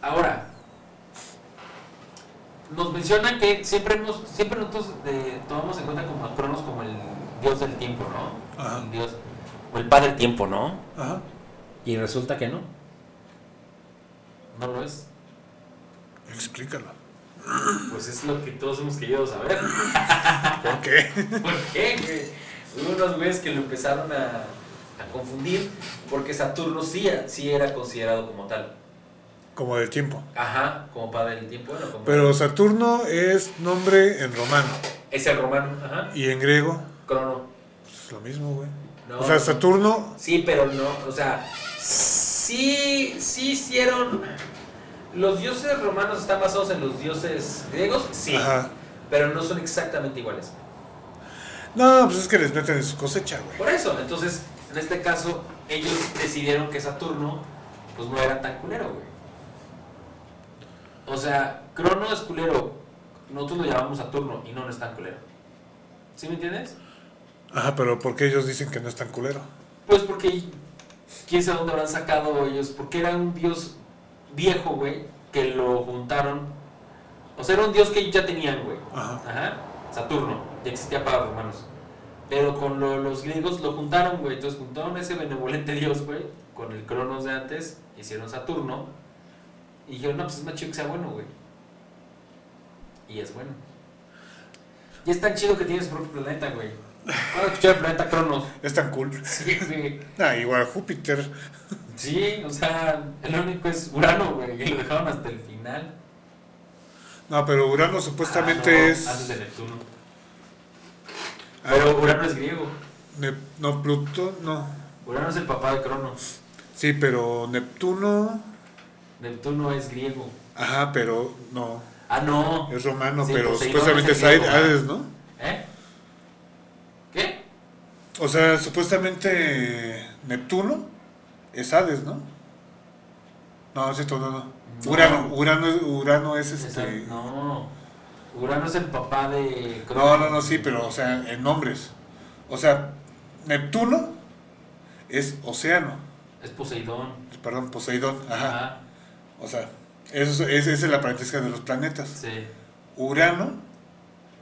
Ahora, nos mencionan que siempre hemos, siempre nosotros eh, tomamos en cuenta como a Cronos como el dios del tiempo, ¿no? Ajá. Dios, o el padre tiempo, ¿no? Ajá. Y resulta que no. No lo es. Explícalo. Pues es lo que todos hemos querido saber. ¿Por qué? ¿Por qué? Hubo unos güeyes que lo empezaron a, a confundir porque Saturno sí, sí era considerado como tal. Como del tiempo. Ajá, como padre del tiempo. Bueno, como Pero Saturno es nombre en romano. Es el romano, ajá. Y en griego Crono. pues, es lo mismo, güey. No, o sea, no. Saturno. Sí, pero no, o sea, sí, sí hicieron. Los dioses romanos están basados en los dioses griegos, sí, Ajá. pero no son exactamente iguales. No, pues es que les meten en su cosecha, güey. Por eso, entonces, en este caso, ellos decidieron que Saturno, pues no era tan culero, güey. O sea, Crono es culero, nosotros lo llamamos Saturno y no, no es tan culero. ¿Sí me entiendes? Ajá, pero ¿por qué ellos dicen que no es tan culero? Pues porque quién sabe dónde habrán sacado ellos, porque era un dios viejo, güey, que lo juntaron. O sea, era un dios que ya tenían, güey. Ajá. Ajá. Saturno, ya existía para los romanos. Pero con lo- los griegos lo juntaron, güey. Entonces juntaron ese benevolente dios, güey, con el Cronos de antes, hicieron Saturno. Y dijeron, no, pues es más chido que sea bueno, güey. Y es bueno. Y es tan chido que tiene su propio planeta, güey. Vamos a escuchar el planeta Cronos. Es tan cool. Sí, güey. Ah, igual Júpiter. Sí, o sea, el único es Urano, güey, y lo dejaron hasta el final. No, pero Urano supuestamente Ah, no, es. Antes de Neptuno. Ah, Pero Urano es griego. Nep- no, Plutón, no. Urano es el papá de Cronos. Sí, pero Neptuno. Neptuno es griego. Ajá, pero no. Ah, no. Es romano, Sí, pero supuestamente es griego, Hades, ¿no? ¿Eh? ¿Qué? O sea, supuestamente Neptuno es Hades, ¿no? No, es cierto, no, no. No. Urano, Urano, es- Urano es este. No. Urano es el papá de Cronos. No, no, no, sí, pero, o sea, en nombres. O sea, Neptuno es océano. Es Poseidón. Perdón, Poseidón. Ajá. Ajá. O sea, eso, es- esa es la parentesca de los planetas. Sí. Urano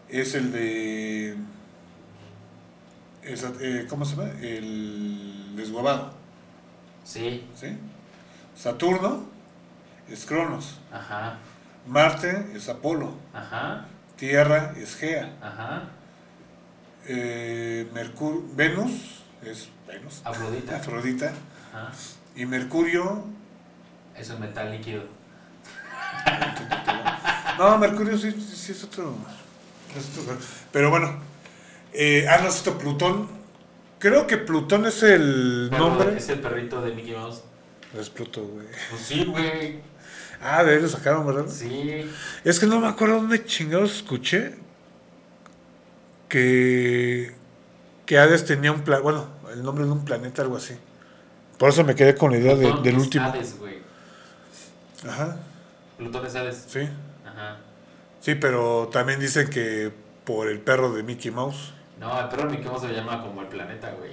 es el de. es, eh, ¿Cómo se llama? El desguabado. Sí. ¿sí? Saturno es Cronos. Ajá. Marte es Apolo. Ajá. Tierra es Gea. Ajá. Eh, Mercur- Venus es Venus. Afrodita. Afrodita. Ajá. Y Mercurio. Es un metal líquido. No, Mercurio sí, es otro. es otro- Pero bueno. Eh, ah, no, es otro Plutón. Creo que Plutón es el nombre. Es el perrito de Mickey Mouse. Es Plutón, güey. Pues sí, güey. Ah, de ahí lo sacaron, ¿verdad? Sí. Es que no me acuerdo dónde chingados escuché que, que Hades tenía un plan, bueno, el nombre de un planeta, algo así. Por eso me quedé con la idea de- del es último. Hades, güey. Ajá, Plutón es Hades. sí. Ajá. Sí, pero también dicen que por el perro de Mickey Mouse. No, el perro de Mickey Mouse se llama como el planeta, güey.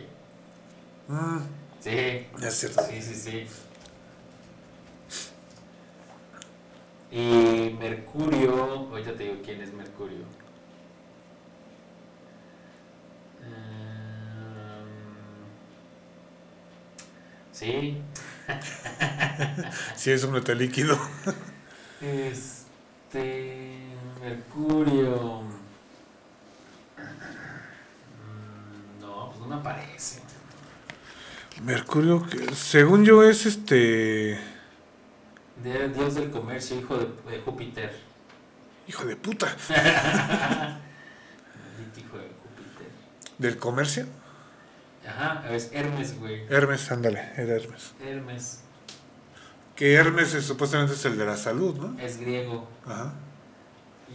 Mm, Sí. ya es cierto. Sí, sí, sí. Y Mercurio, ahorita te digo quién es Mercurio. Em, sí, Sí, es un metal líquido. este. Mercurio. Mm, No, pues no me aparece. Mercurio, que según yo es este... Dios del comercio, hijo de, de Júpiter. Hijo de puta. Hijo de Júpiter. ¿Del comercio? Ajá, es Hermes, güey. Hermes, ándale, era Hermes. Hermes Que Hermes es- supuestamente es el de la salud, ¿no? es griego Ajá.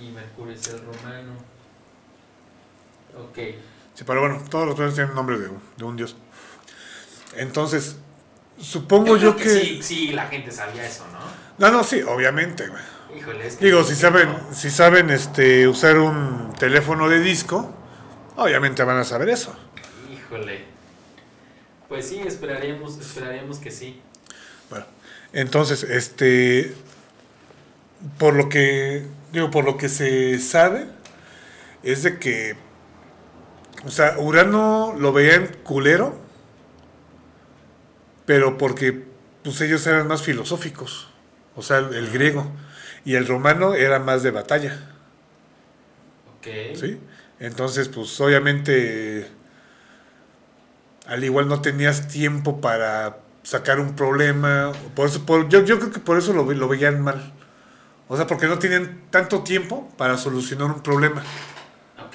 y Mercurio es el romano. Ok. Sí, pero bueno, todos los planetas tienen nombre de un, de un dios. Entonces, supongo yo, creo que... Sí, sí, la gente sabía eso, ¿no? No, no, sí, obviamente. Híjole, es que. Digo, si saben, si saben este usar un teléfono de disco, obviamente van a saber eso. Híjole. Pues sí, esperaríamos, esperaríamos que sí. Bueno, entonces, este por lo que digo, por lo que se sabe es de que o sea, Urano lo veían culero, pero porque pues ellos eran más filosóficos, o sea, el, el griego y el romano era más de batalla. Ok. ¿Sí? Entonces, pues obviamente, al igual no tenías tiempo para sacar un problema. Por eso, por- yo, yo creo que por eso lo, ve- lo veían mal. O sea, porque no tenían tanto tiempo para solucionar un problema. Ok.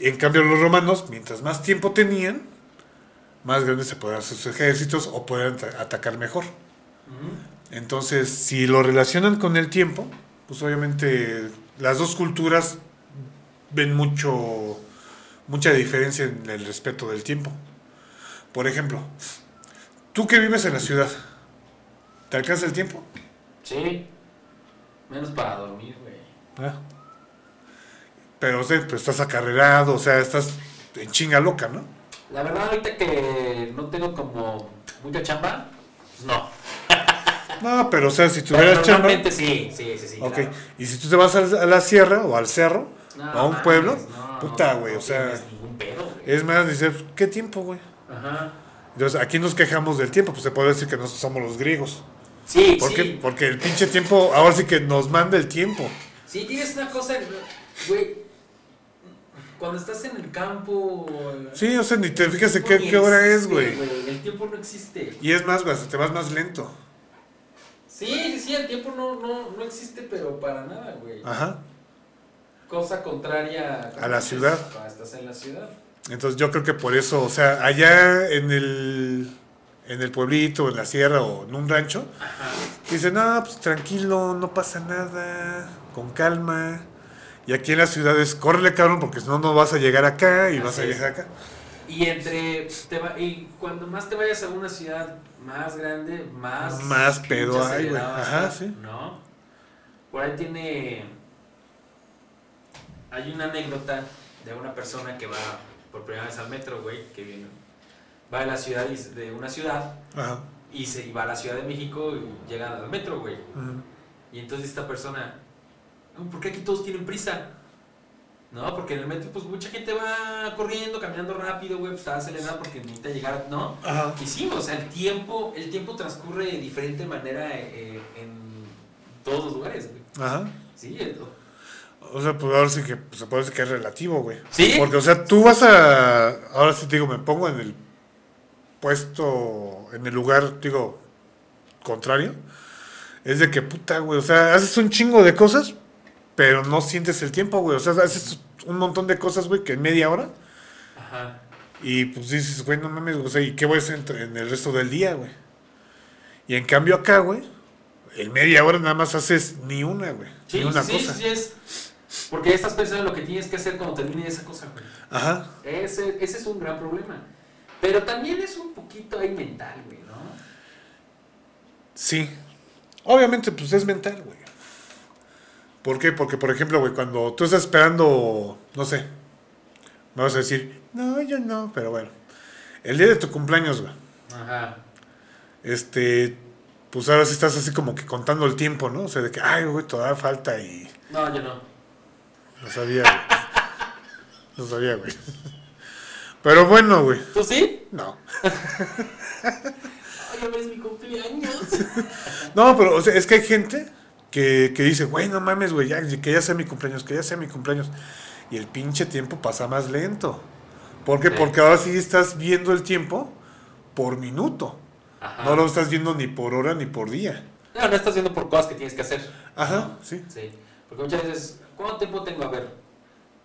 Y en cambio los romanos, mientras más tiempo tenían, más grandes se podían hacer sus ejércitos o ata- atacar mejor. Entonces, si lo relacionan con el tiempo, pues obviamente las dos culturas ven mucho mucha diferencia en el respeto del tiempo. Por ejemplo, tú que vives en la ciudad, ¿te alcanza el tiempo? Sí. Menos para dormir, güey. Ah. Pero, o sea, pues estás acarrerado, o sea, estás en chinga loca, ¿no? La verdad, ahorita que no tengo como mucha chamba, pues no. No, pero o sea, si tuvieras chamba... normalmente sí, sí, sí, sí. Ok, claro. y si tú te vas a la sierra o al cerro, No, a un mames, pueblo, no, puta, güey, no o sea, pedo, es más, dices, ¿qué tiempo, güey? Ajá. Entonces, aquí nos quejamos del tiempo, pues se puede decir que nosotros somos los griegos. Sí, ¿Por qué? sí. Porque el pinche tiempo, ahora sí que nos manda el tiempo. Sí, tienes una cosa, güey. Cuando estás en el campo. Sí, o sea, ni te fijas en qué, hora es, güey. El tiempo no existe. Y es más, güey, te vas más lento. Sí, sí, el tiempo no, no, no existe, pero para nada, güey. Ajá. Cosa contraria A la ciudad. Cuando estás en la ciudad. Entonces yo creo que por eso, o sea, allá en el, en el pueblito, en la sierra o en un rancho, Ajá. dicen, no, pues tranquilo, no pasa nada, con calma. Y aquí en las ciudades, córrele cabrón, porque si no, no vas a llegar acá y vas a llegar acá. Y entre. Te va- y cuando más te vayas a una ciudad más grande, más. Más pedo hay, güey. Ajá, estar, sí. ¿No? Por ahí tiene. Hay una anécdota de una persona que va por primera vez al metro, güey, que viene. Va de la ciudad, y- de una ciudad Ajá. y, se, y va a la Ciudad de México y llega al metro, güey. Y entonces esta persona, "No, ¿por qué aquí todos tienen prisa? No, porque en el metro pues mucha gente va corriendo, caminando rápido, güey, pues está acelerado porque necesita llegar, ¿no? Ajá. Y sí, o sea, el tiempo, el tiempo transcurre de diferente manera eh, en todos los lugares, güey. Ajá. Sí, el- O sea, pues ahora sí que pues, se puede decir que es relativo, güey. ¿Sí? Porque, o sea, tú vas a. Ahora sí te digo, me pongo en el puesto, en el lugar, digo, contrario. Es de que puta, güey. O sea, haces un chingo de cosas, pero no sientes el tiempo, güey. O sea, haces un montón de cosas, güey, que en media hora Ajá. Y pues dices, güey, no mames, o sea, ¿y qué voy a hacer entre- en el resto del día, güey? Y en cambio acá, güey, en media hora nada más haces ni una, güey. Sí, ni una sí, cosa. sí, es. Porque estás pensando en lo que tienes que hacer cuando termine esa cosa, güey. Ajá. Ese, ese es un gran problema. Pero también es un poquito ahí mental, güey, ¿no? Sí. Obviamente, pues es mental, güey. ¿Por qué? Porque, por ejemplo, güey, cuando tú estás esperando, no sé, me vas a decir, no, yo no, pero bueno. El día de tu cumpleaños, güey. Ajá. Este, pues ahora sí estás así como que contando el tiempo, ¿no? O sea, de que, ay, güey, todavía falta y No, yo no. no sabía, güey. No sabía, güey. Pero bueno, güey. ¿Tú sí? No. Ay, ya ves mi cumpleaños. No, pero o sea, es que hay gente que, que dice, güey, no mames, güey, ya, que ya sea mi cumpleaños, que ya sea mi cumpleaños. Y el pinche tiempo pasa más lento. ¿Por qué? Sí. Porque ahora sí estás viendo el tiempo por minuto. Ajá. No lo estás viendo ni por hora ni por día. No, no estás viendo por cosas que tienes que hacer. Ajá, sí. Sí. Porque muchas veces, ¿cuánto tiempo tengo? A ver,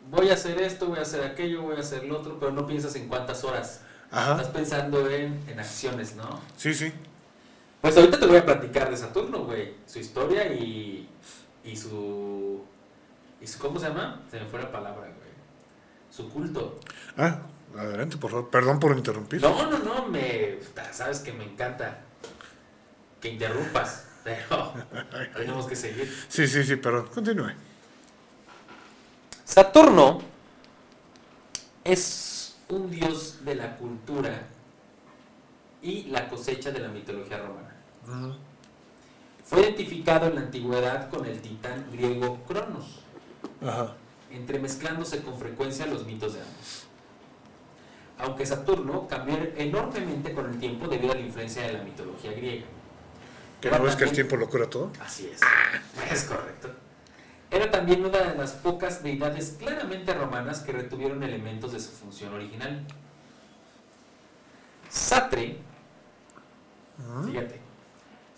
voy a hacer esto, voy a hacer aquello, voy a hacer lo otro, pero no piensas en cuántas horas. Ajá. Estás pensando en, en acciones, ¿no? Sí, sí. Pues ahorita te voy a platicar de Saturno, güey. Su historia y, y su... y su... ¿Cómo se llama? Se me fue la palabra, güey. Su culto. Ah, adelante, por favor. Perdón por interrumpir. No, no, no, me... Sabes que me encanta que interrumpas, pero tenemos que seguir. Sí, sí, sí, perdón. Continúe. Saturno es un dios de la cultura y la cosecha de la mitología romana. Fue identificado en la antigüedad con el titán griego Cronos, entremezclándose con frecuencia los mitos de ambos. Aunque Saturno cambió enormemente con el tiempo debido a la influencia de la mitología griega. ¿Que no ves que el tiempo lo cura todo? Así es. Es correcto. Era también una de las pocas deidades claramente romanas que retuvieron elementos de su función original. Satre, fíjate,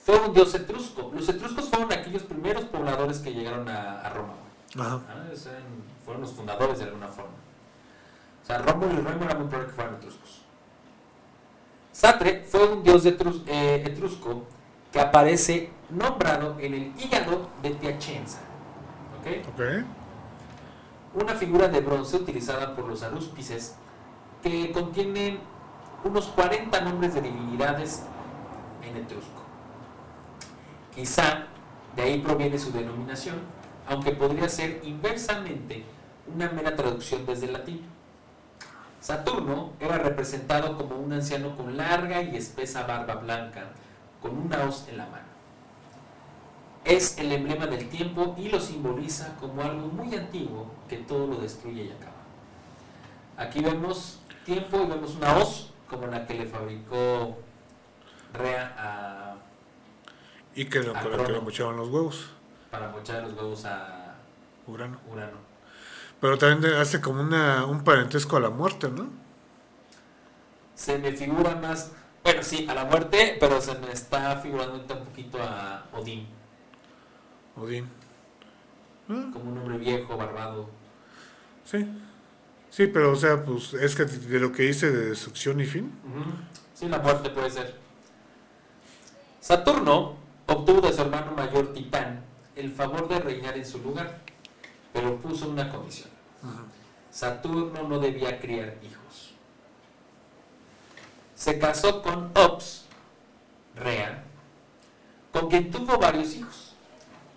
fue un dios etrusco. Los etruscos fueron aquellos primeros pobladores que llegaron a, a Roma. Ajá. Ah, eran- fueron los fundadores de alguna forma. O sea, Rómulo y Remo era muy probable que fueran etruscos. Satre fue un dios de etrus- eh, etrusco que aparece nombrado en el hígado de Piacenza. ¿ok? Ok. Una figura de bronce utilizada por los arúspices que contienen unos 40 nombres de divinidades en etrusco. Quizá de ahí proviene su denominación, aunque podría ser inversamente una mera traducción desde el latín. Saturno era representado como un anciano con larga y espesa barba blanca, con una hoz en la mano. Es el emblema del tiempo y lo simboliza como algo muy antiguo que todo lo destruye y acaba. Aquí vemos tiempo y vemos una hoz como la que le fabricó Rea a- Y que lo, con el que le mochaban los huevos. para mochar los huevos a Urano. Urano. Pero también hace como una, un parentesco a la muerte, ¿no? Se me figura más, bueno, sí, a la muerte, pero se me está figurando un poquito a Odín, Odín. Ah, como un hombre viejo, barbado. sí. Sí, pero o sea, pues es que de lo que dice de destrucción y fin. Sí, la muerte puede ser. Saturno obtuvo de su hermano mayor Titán el favor de reinar en su lugar, pero puso una condición. Saturno no debía criar hijos. Se casó con Ops, Rea, con quien tuvo varios hijos,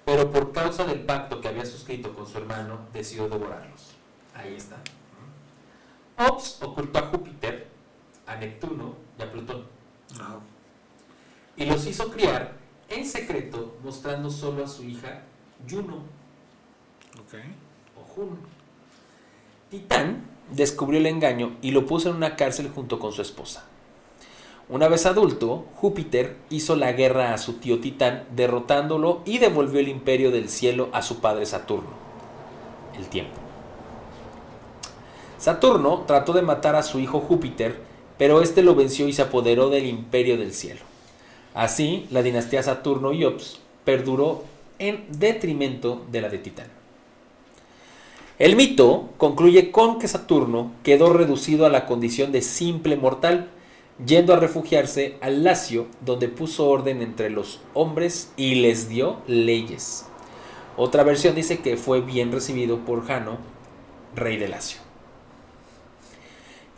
pero por causa del pacto que había suscrito con su hermano, decidió devorarlos. Ahí está. Ops ocultó a Júpiter, a Neptuno y a Plutón, y los hizo criar en secreto, mostrando solo a su hija Juno Ok. o Juno. Titán descubrió el engaño y lo puso en una cárcel junto con su esposa. Una vez adulto, Júpiter hizo la guerra a su tío Titán, derrotándolo y devolvió el imperio del cielo a su padre Saturno, el tiempo. Saturno trató de matar a su hijo Júpiter, pero este lo venció y se apoderó del imperio del cielo. Así, la dinastía Saturno y Ops perduró en detrimento de la de Titán. El mito concluye con que Saturno quedó reducido a la condición de simple mortal, yendo a refugiarse al Lacio, donde puso orden entre los hombres y les dio leyes. Otra versión dice que fue bien recibido por Jano, rey de Lacio.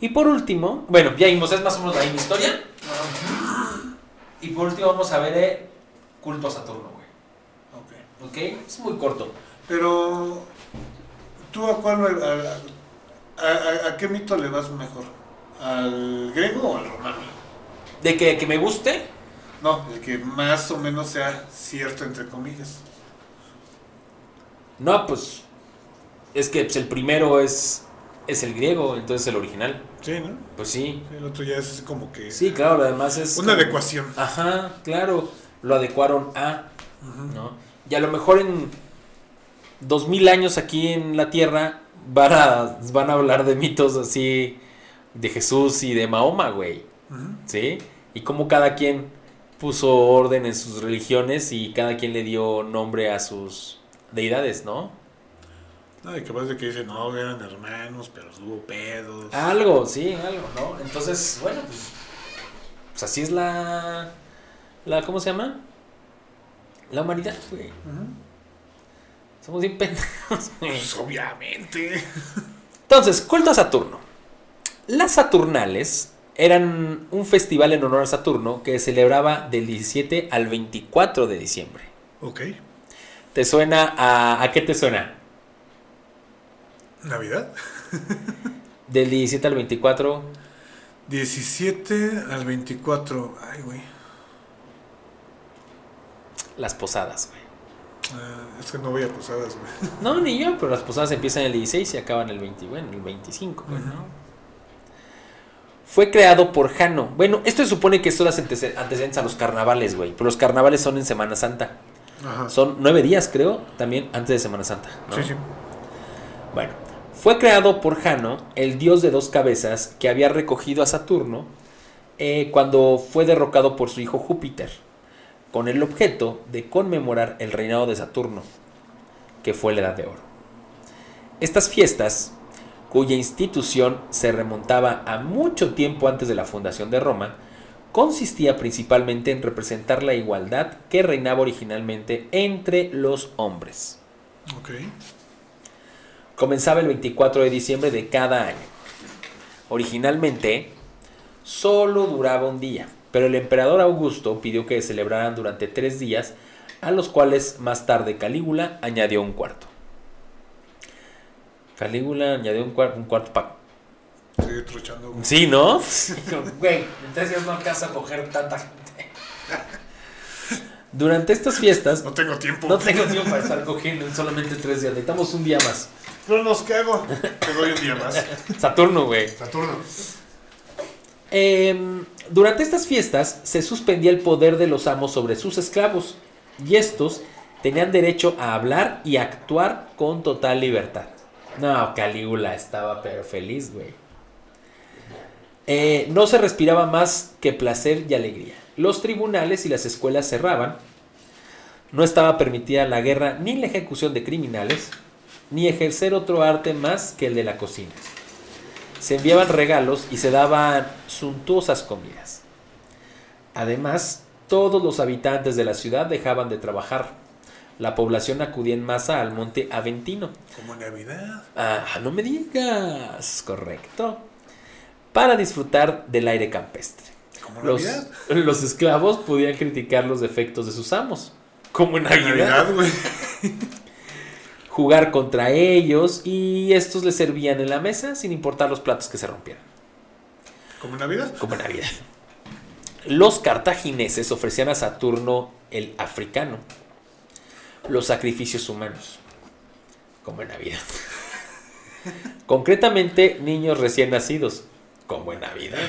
Y por último, bueno, ya vimos, es más o menos la misma historia. Y por último vamos a ver eh, culto a Saturno, güey. Ok. ¿Ok? Es muy corto. Pero, ¿tú a cuál, a, a- a- a qué mito le vas mejor? ¿Al griego o al romano? De que, que me guste, No, el que más o menos sea cierto, entre comillas. no, pues es que pues, el primero es, es el griego, entonces el original. Sí, ¿no? Pues sí. Sí, El otro ya es como que Sí, claro, además es... una como- adecuación. Ajá, claro, lo adecuaron a. ¿no? Y a lo mejor en dos mil años aquí en la Tierra van a, van a hablar de mitos así de Jesús y de Mahoma, güey. ¿sí? Y cómo cada quien puso orden en sus religiones y cada quien le dio nombre a sus deidades, ¿no? No, y capaz de que dicen, no, eran hermanos, pero hubo pedos. Algo, sí, algo, ¿no? Entonces, bueno, pues, pues así es la, la, ¿cómo se llama? La humanidad, güey. Somos bien pendejos. Pues obviamente. Entonces, culto a Saturno. Las Saturnales eran un festival en honor a Saturno que celebraba del 17 al 24 de diciembre. Ok. ¿Te suena a... ¿A qué te suena? ¿Navidad? Del 17 al 24. 17 al 24. Ay, güey. Las posadas, güey. Ah, es que no voy a posadas, güey. No, ni yo, pero las posadas empiezan el 16 y acaban el 20, bueno, el 25, güey, ¿no? Fue creado por Jano. Bueno, esto se supone que son las antece- antecedentes a los carnavales, güey. Pero los carnavales son en Semana Santa. Ajá. Son nueve días, creo, también antes de Semana Santa. ¿no? Sí, sí. Bueno, fue creado por Jano, el dios de dos cabezas, que había recogido a Saturno eh, cuando fue derrocado por su hijo Júpiter, con el objeto de conmemorar el reinado de Saturno, que fue la Edad de Oro. Estas fiestas, cuya institución se remontaba a mucho tiempo antes de la fundación de Roma, consistía principalmente en representar la igualdad que reinaba originalmente entre los hombres. Ok. Comenzaba el 24 de diciembre de cada año. Originalmente, solo duraba un día, pero el emperador Augusto pidió que celebraran durante tres días, a los cuales más tarde Calígula añadió un cuarto. Calígula añadió un, cuar- un cuarto para... Estoy truchando, güey. Sí, ¿no? Güey, en tres días no alcanza a coger tanta gente. Durante estas fiestas, No tengo tiempo. no tengo tiempo para estar cogiendo en solamente tres días, necesitamos un día más. Cronos, ¿qué hago? Te doy un día más. Saturno, güey. Saturno. Em, durante estas fiestas se suspendía el poder de los amos sobre sus esclavos y estos tenían derecho a hablar y actuar con total libertad. No, Calígula estaba pero feliz, güey. Eh, no se respiraba más que placer y alegría. Los tribunales y las escuelas cerraban. No estaba permitida la guerra ni la ejecución de criminales, ni ejercer otro arte más que el de la cocina se enviaban regalos y se daban suntuosas comidas. Además, todos los habitantes de la ciudad dejaban de trabajar. La población acudía en masa al monte Aventino. Como Navidad. Ah, no me digas, correcto. Para disfrutar del aire campestre. Como Los, Navidad. los esclavos podían criticar los defectos de sus amos, como en Navidad, Navidad, güey. jugar contra ellos y estos les servían en la mesa sin importar los platos que se rompieran. Como Navidad. como en Navidad. Los cartagineses ofrecían a Saturno el africano, los sacrificios humanos, como en Navidad. Concretamente, niños recién nacidos, como en Navidad.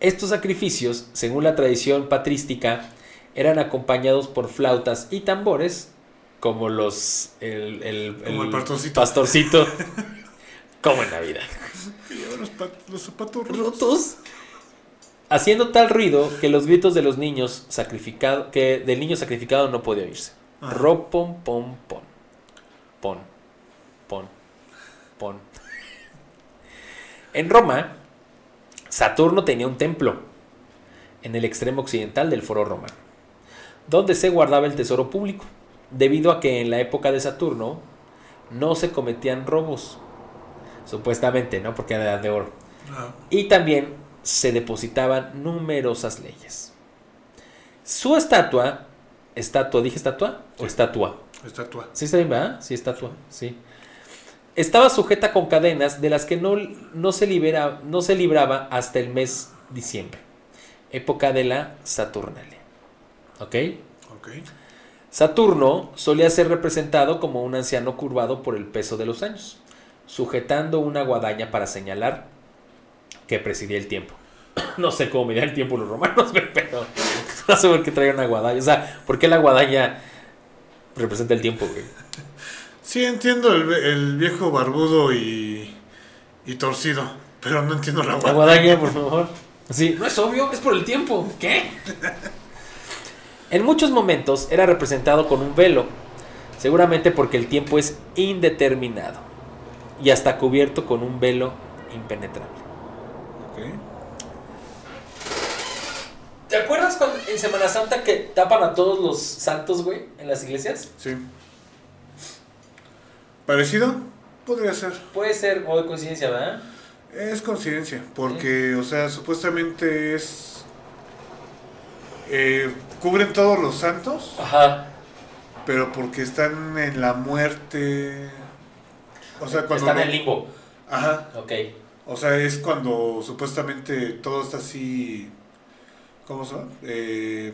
Estos sacrificios, según la tradición patrística, eran acompañados por flautas y tambores, como los el, el- Como el pastorcito. pastorcito, como en Navidad Que lleva los, pat- los zapatos rotos. rotos. Haciendo tal ruido que los gritos de los niños sacrificados, que del niño sacrificado no podía oírse. Ajá. Ro pom pom pon. Pon. Pon. Pon. En Roma, Saturno tenía un templo en el extremo occidental del foro romano, donde se guardaba el tesoro público, debido a que en la época de Saturno no se cometían robos, supuestamente, ¿no? Porque era de oro. Ah, Y también se depositaban numerosas leyes. Su estatua, estatua, dije estatua o estatua. estatua. Sí, está bien, ¿verdad? Sí, estatua, sí. Estaba sujeta con cadenas de las que no, no, se libera, no se libraba hasta el mes diciembre, época de la Saturnalia. ¿Ok? Ok. Saturno solía ser representado como un anciano curvado por el peso de los años, sujetando una guadaña para señalar que presidía el tiempo. No sé cómo medían el tiempo los romanos, pero no sé por qué traía una guadaña. O sea, ¿por qué la guadaña representa el tiempo, güey? Sí, entiendo el, el viejo barbudo y, y torcido, pero no entiendo la La guadaña. guadaña, por favor. Sí, no es obvio, es por el tiempo. ¿Qué? En muchos momentos era representado con un velo, seguramente porque el tiempo es indeterminado y hasta cubierto con un velo impenetrable. Ok. ¿Te acuerdas cuando en Semana Santa que tapan a todos los santos, güey, en las iglesias? Sí. ¿Parecido? Podría ser. Puede ser, o de coincidencia, ¿verdad? Es coincidencia, porque, o sea, supuestamente es... eh, cubren todos los santos, Ajá. pero porque están en la muerte... O sea, cuando... Están en limbo. Ajá. Ok. O sea, es cuando supuestamente todo está así... ¿Cómo se llama? Eh,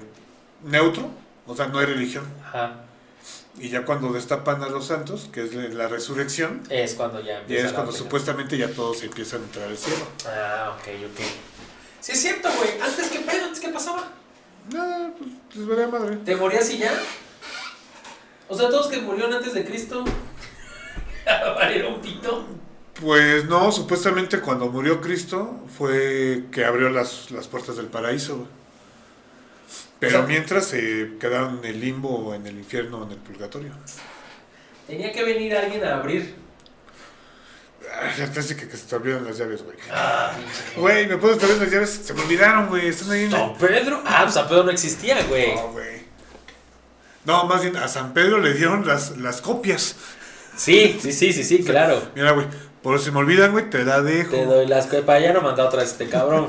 neutro. O sea, no hay religión. Ajá. Y ya cuando destapan a los santos, que es la resurrección, Es cuando ya es cuando supuestamente ya todos empiezan a entrar al cielo. Ah, ok, ok. Sí, es cierto, güey. Antes, ¿qué pedo? ¿Antes qué pasaba? Nada, pues les veré madre. ¿Te morías y ya? O sea, todos que murieron antes de Cristo. ¿Valieron un pito? Pues no, supuestamente cuando murió Cristo fue que abrió las, las puertas del paraíso. Pero O sea- mientras se quedaron en el limbo o en el infierno en el purgatorio. Tenía que venir alguien a abrir. Ya casi que, que se te olvidan las llaves, güey. Ah, Güey, ¿me puedes traer las llaves? Se me olvidaron, güey. Están ahí en el... San Pedro. Ah, San Pedro no existía, güey. No, güey. No, más bien a San Pedro le dieron las, las copias. Sí, sí, sí, sí, sí, claro. Mira, güey, por si me olvidan, güey, te la dejo. Te doy las copas. Ya no manda otra vez este cabrón.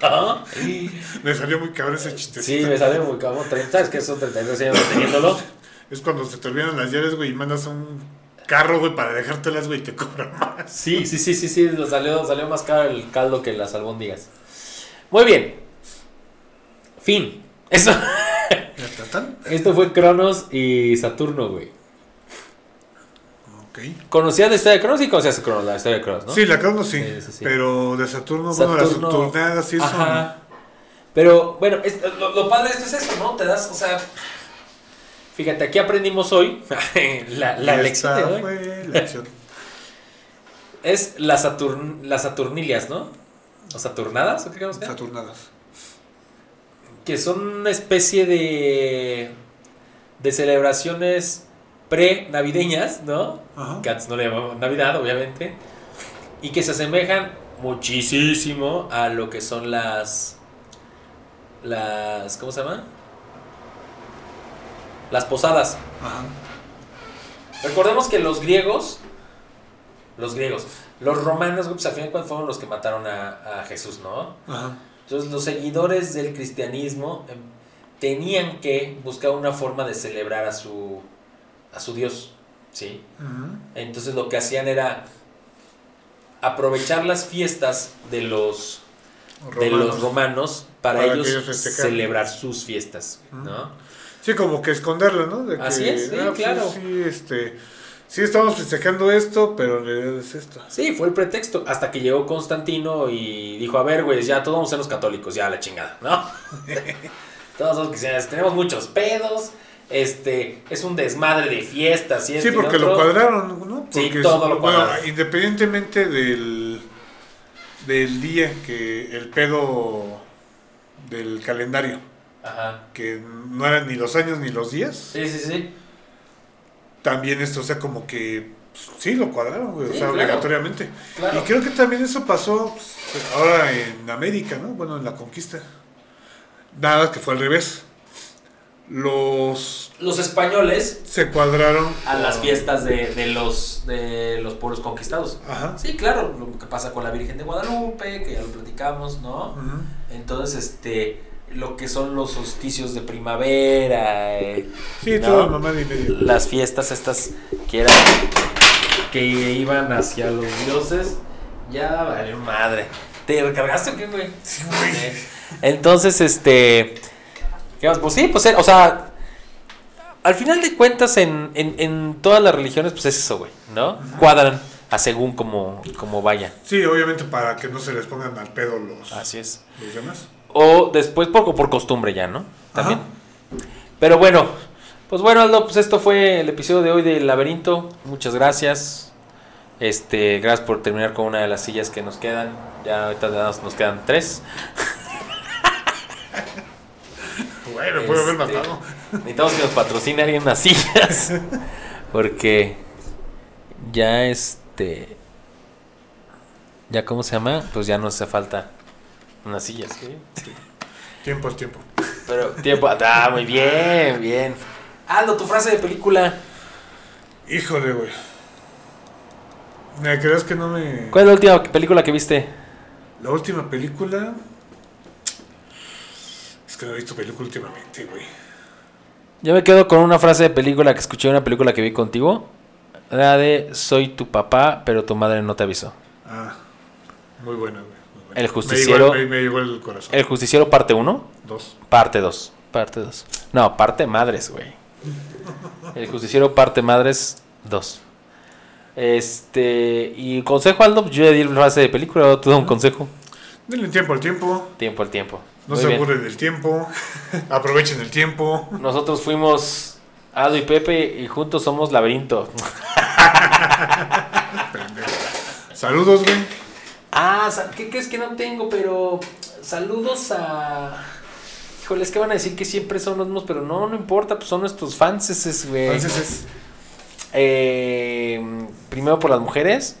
Ajá. Me salió muy cabrón ese chiste. Sí, me salió muy cabrón. 30, ¿Sabes qué? Son 32 años teniéndolo. Es cuando se te olvidan las llaves, güey, y mandas un carro, güey, para dejártelas, güey, y te cobran más. Sí, sí, sí, sí, sí. Salió, salió más caro el caldo que las albóndigas. Muy bien. Fin. Eso, esto fue Cronos y Saturno, güey. Ok. ¿Conocías la historia de Cronos? Sí, conocías Cronos, la historia de Cronos, ¿no? Sí, la Crono sí. Sí, sí, sí. Pero de Saturno, bueno, las Saturno- Saturnadas sí son. Ajá. Pero bueno, es- lo, lo padre de esto es eso, ¿no? Te das, o sea. Fíjate, aquí aprendimos hoy la, la lección de hoy. fue la lección. Es las Saturn, las Saturnilias, ¿no? O Saturnadas, ¿o qué queremos que Saturnadas. Que son una especie de. de celebraciones pre-navideñas, ¿no? Ajá. que antes no le llamaban Navidad, obviamente, y que se asemejan muchísimo a lo que son las. las. ¿cómo se llama? Las posadas. Ajá. Recordemos que los griegos. Los griegos. Los romanos, pues al final fueron los que mataron a, a Jesús, ¿no? Ajá. Entonces los seguidores del cristianismo em, tenían que buscar una forma de celebrar a su. a su Dios. ¿Sí? Ujú. Entonces lo que hacían era aprovechar las fiestas de los de los romanos para, ellos ellos celebrar sus fiestas, ¿no? Sí, como que esconderlo, ¿no? De que, Así es, sí, ah, pues, claro. Sí, este. Sí, estamos festejando esto, pero en realidad es esto. Sí, fue el pretexto hasta que llegó Constantino y dijo, a ver, güey, ya todos vamos a ser los católicos, ya la chingada, ¿no? todos los cristianos, tenemos muchos pedos, este, es un desmadre de fiestas, y Sí, porque otro. lo cuadraron, ¿no? Sí, todo lo bueno, cuadraron. independientemente del, del día que el pedo del calendario, Ajá. que no eran ni los años ni los días, Sí, sí, sí. también esto, o sea, como que Sí, lo cuadraron, güey, o sea, claro. obligatoriamente. Claro. Y creo que también eso pasó pues, ahora en América, ¿no? Bueno, en la conquista. Nada, que fue al revés. Los Los españoles se cuadraron a las fiestas de, de los, de los pueblos conquistados. Ajá. Sí, claro, lo que pasa con la Virgen de Guadalupe, que ya lo platicamos, ¿no? Entonces, este, lo que son los solsticios de primavera, eh, Sí, ¿no? todo mamá y medio. las fiestas estas que eran, que iban hacia los dioses, ya valió madre. ¿Te recargaste o qué, güey? Sí, güey. Entonces, este, ¿qué más? Pues sí, pues, eh, o sea, al final de cuentas, en, en, en todas las religiones, pues es eso, güey, ¿no? Cuadran a según como, como vaya. Sí, obviamente para que no se les pongan al pedo los, Así es. los demás. O después por, por costumbre ya, ¿no? También. Ajá. Pero bueno, pues bueno, Aldo, pues esto fue el episodio de hoy del laberinto. Muchas gracias. Este, gracias por terminar con una de las sillas que nos quedan. Ya ahorita nos, quedan tres. Bueno, puede haber Este, matado. Necesitamos que nos patrocine alguien unas sillas. Porque ya este. Ya, ¿cómo se llama? Pues ya no hace falta unas sillas. ¿sí? Tiempo al tiempo. Pero tiempo. Ah, muy bien, bien. Aldo, tu frase de película. Híjole, güey. ¿Me crees que no me. ¿Cuál es la última película que viste? La última película. Es que no he visto película últimamente, güey. Yo me quedo con una frase de película que escuché en una película que vi contigo. La de Soy tu papá, pero tu madre no te avisó. Ah, muy buena, güey. El Me justiciero- llegó, me, me llegó el corazón. El Justiciero parte 1, Dos. parte 2. Parte 2. No, parte madres, güey. El Justiciero parte madres 2. Este. Y consejo, Aldo. Yo ya di la frase de película. ¿o ¿Tú da un consejo? Denle tiempo al tiempo. Tiempo al tiempo. No Muy se aburren del tiempo. Aprovechen el tiempo. Nosotros fuimos Aldo y Pepe y juntos somos Laberinto. Saludos, güey. Ah, ¿qué crees que no tengo? Pero saludos a... Híjoles, que van a decir que siempre son los mismos, pero no, no importa, pues son nuestros fans, güey. Entonces es. Eh, primero por las mujeres.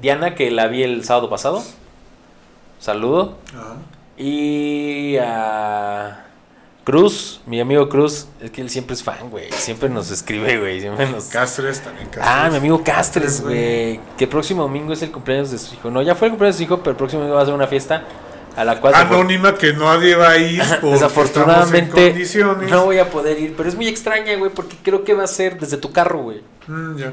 Diana, que la vi el sábado pasado. Saludo. Ajá. Y a Cruz, mi amigo Cruz. Es que él siempre es fan, güey. Siempre nos escribe, güey. Siempre nos... Castres también. Castres. Ah, mi amigo Castres, güey. Que el próximo domingo es el cumpleaños de su hijo. No, ya fue el cumpleaños de su hijo, pero el próximo domingo va a ser una fiesta a la cual... Anónima que nadie va a ir Desafortunadamente no voy a poder ir, pero es muy extraña, güey, porque creo que va a ser desde tu carro, güey. Mm, ya.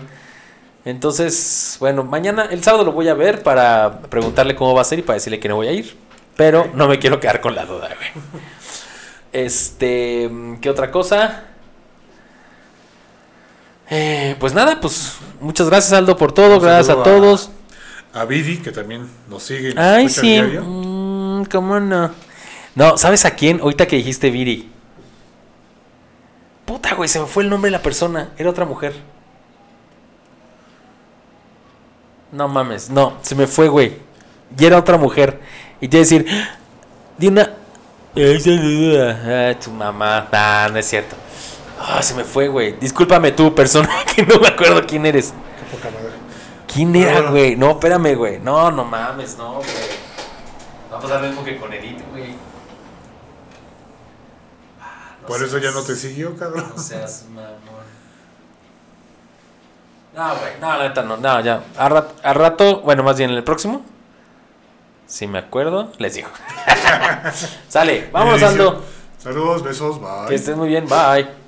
Entonces, bueno, mañana, el sábado lo voy a ver para preguntarle cómo va a ser y para decirle que no voy a ir. Pero no me quiero quedar con la duda, güey. Este, ¿qué otra cosa? Eh, pues nada, pues muchas gracias Aldo por todo, Un gracias a saludo a- todos. A Vidi, que también nos sigue. nos Ay, sí. Mm, ¿Cómo no? No, ¿sabes a quién? Ahorita que dijiste Viri. Puta, güey, se me fue el nombre de la persona. Era otra mujer. No mames, no, se me fue, güey. Y era otra mujer. Y te iba a decir, di una. Ah, tu mamá. Ah, no es cierto. Ah, se me fue, güey. Discúlpame tú, persona, que no me acuerdo quién eres. Qué poca madre. ¿Quién era, güey? No, espérame, güey. No, no mames, no, güey. Va a pasar lo mismo que con Edith, güey. Ah, no Por eso ya no te siguió, cabrón. No seas mamón. No, güey. No, la neta no. No, ya. Al rato, rato, bueno, más bien en el próximo. Si me acuerdo, les digo. Sale, Bendición. Aldo. Saludos, besos, bye. Que estés muy bien. Bye.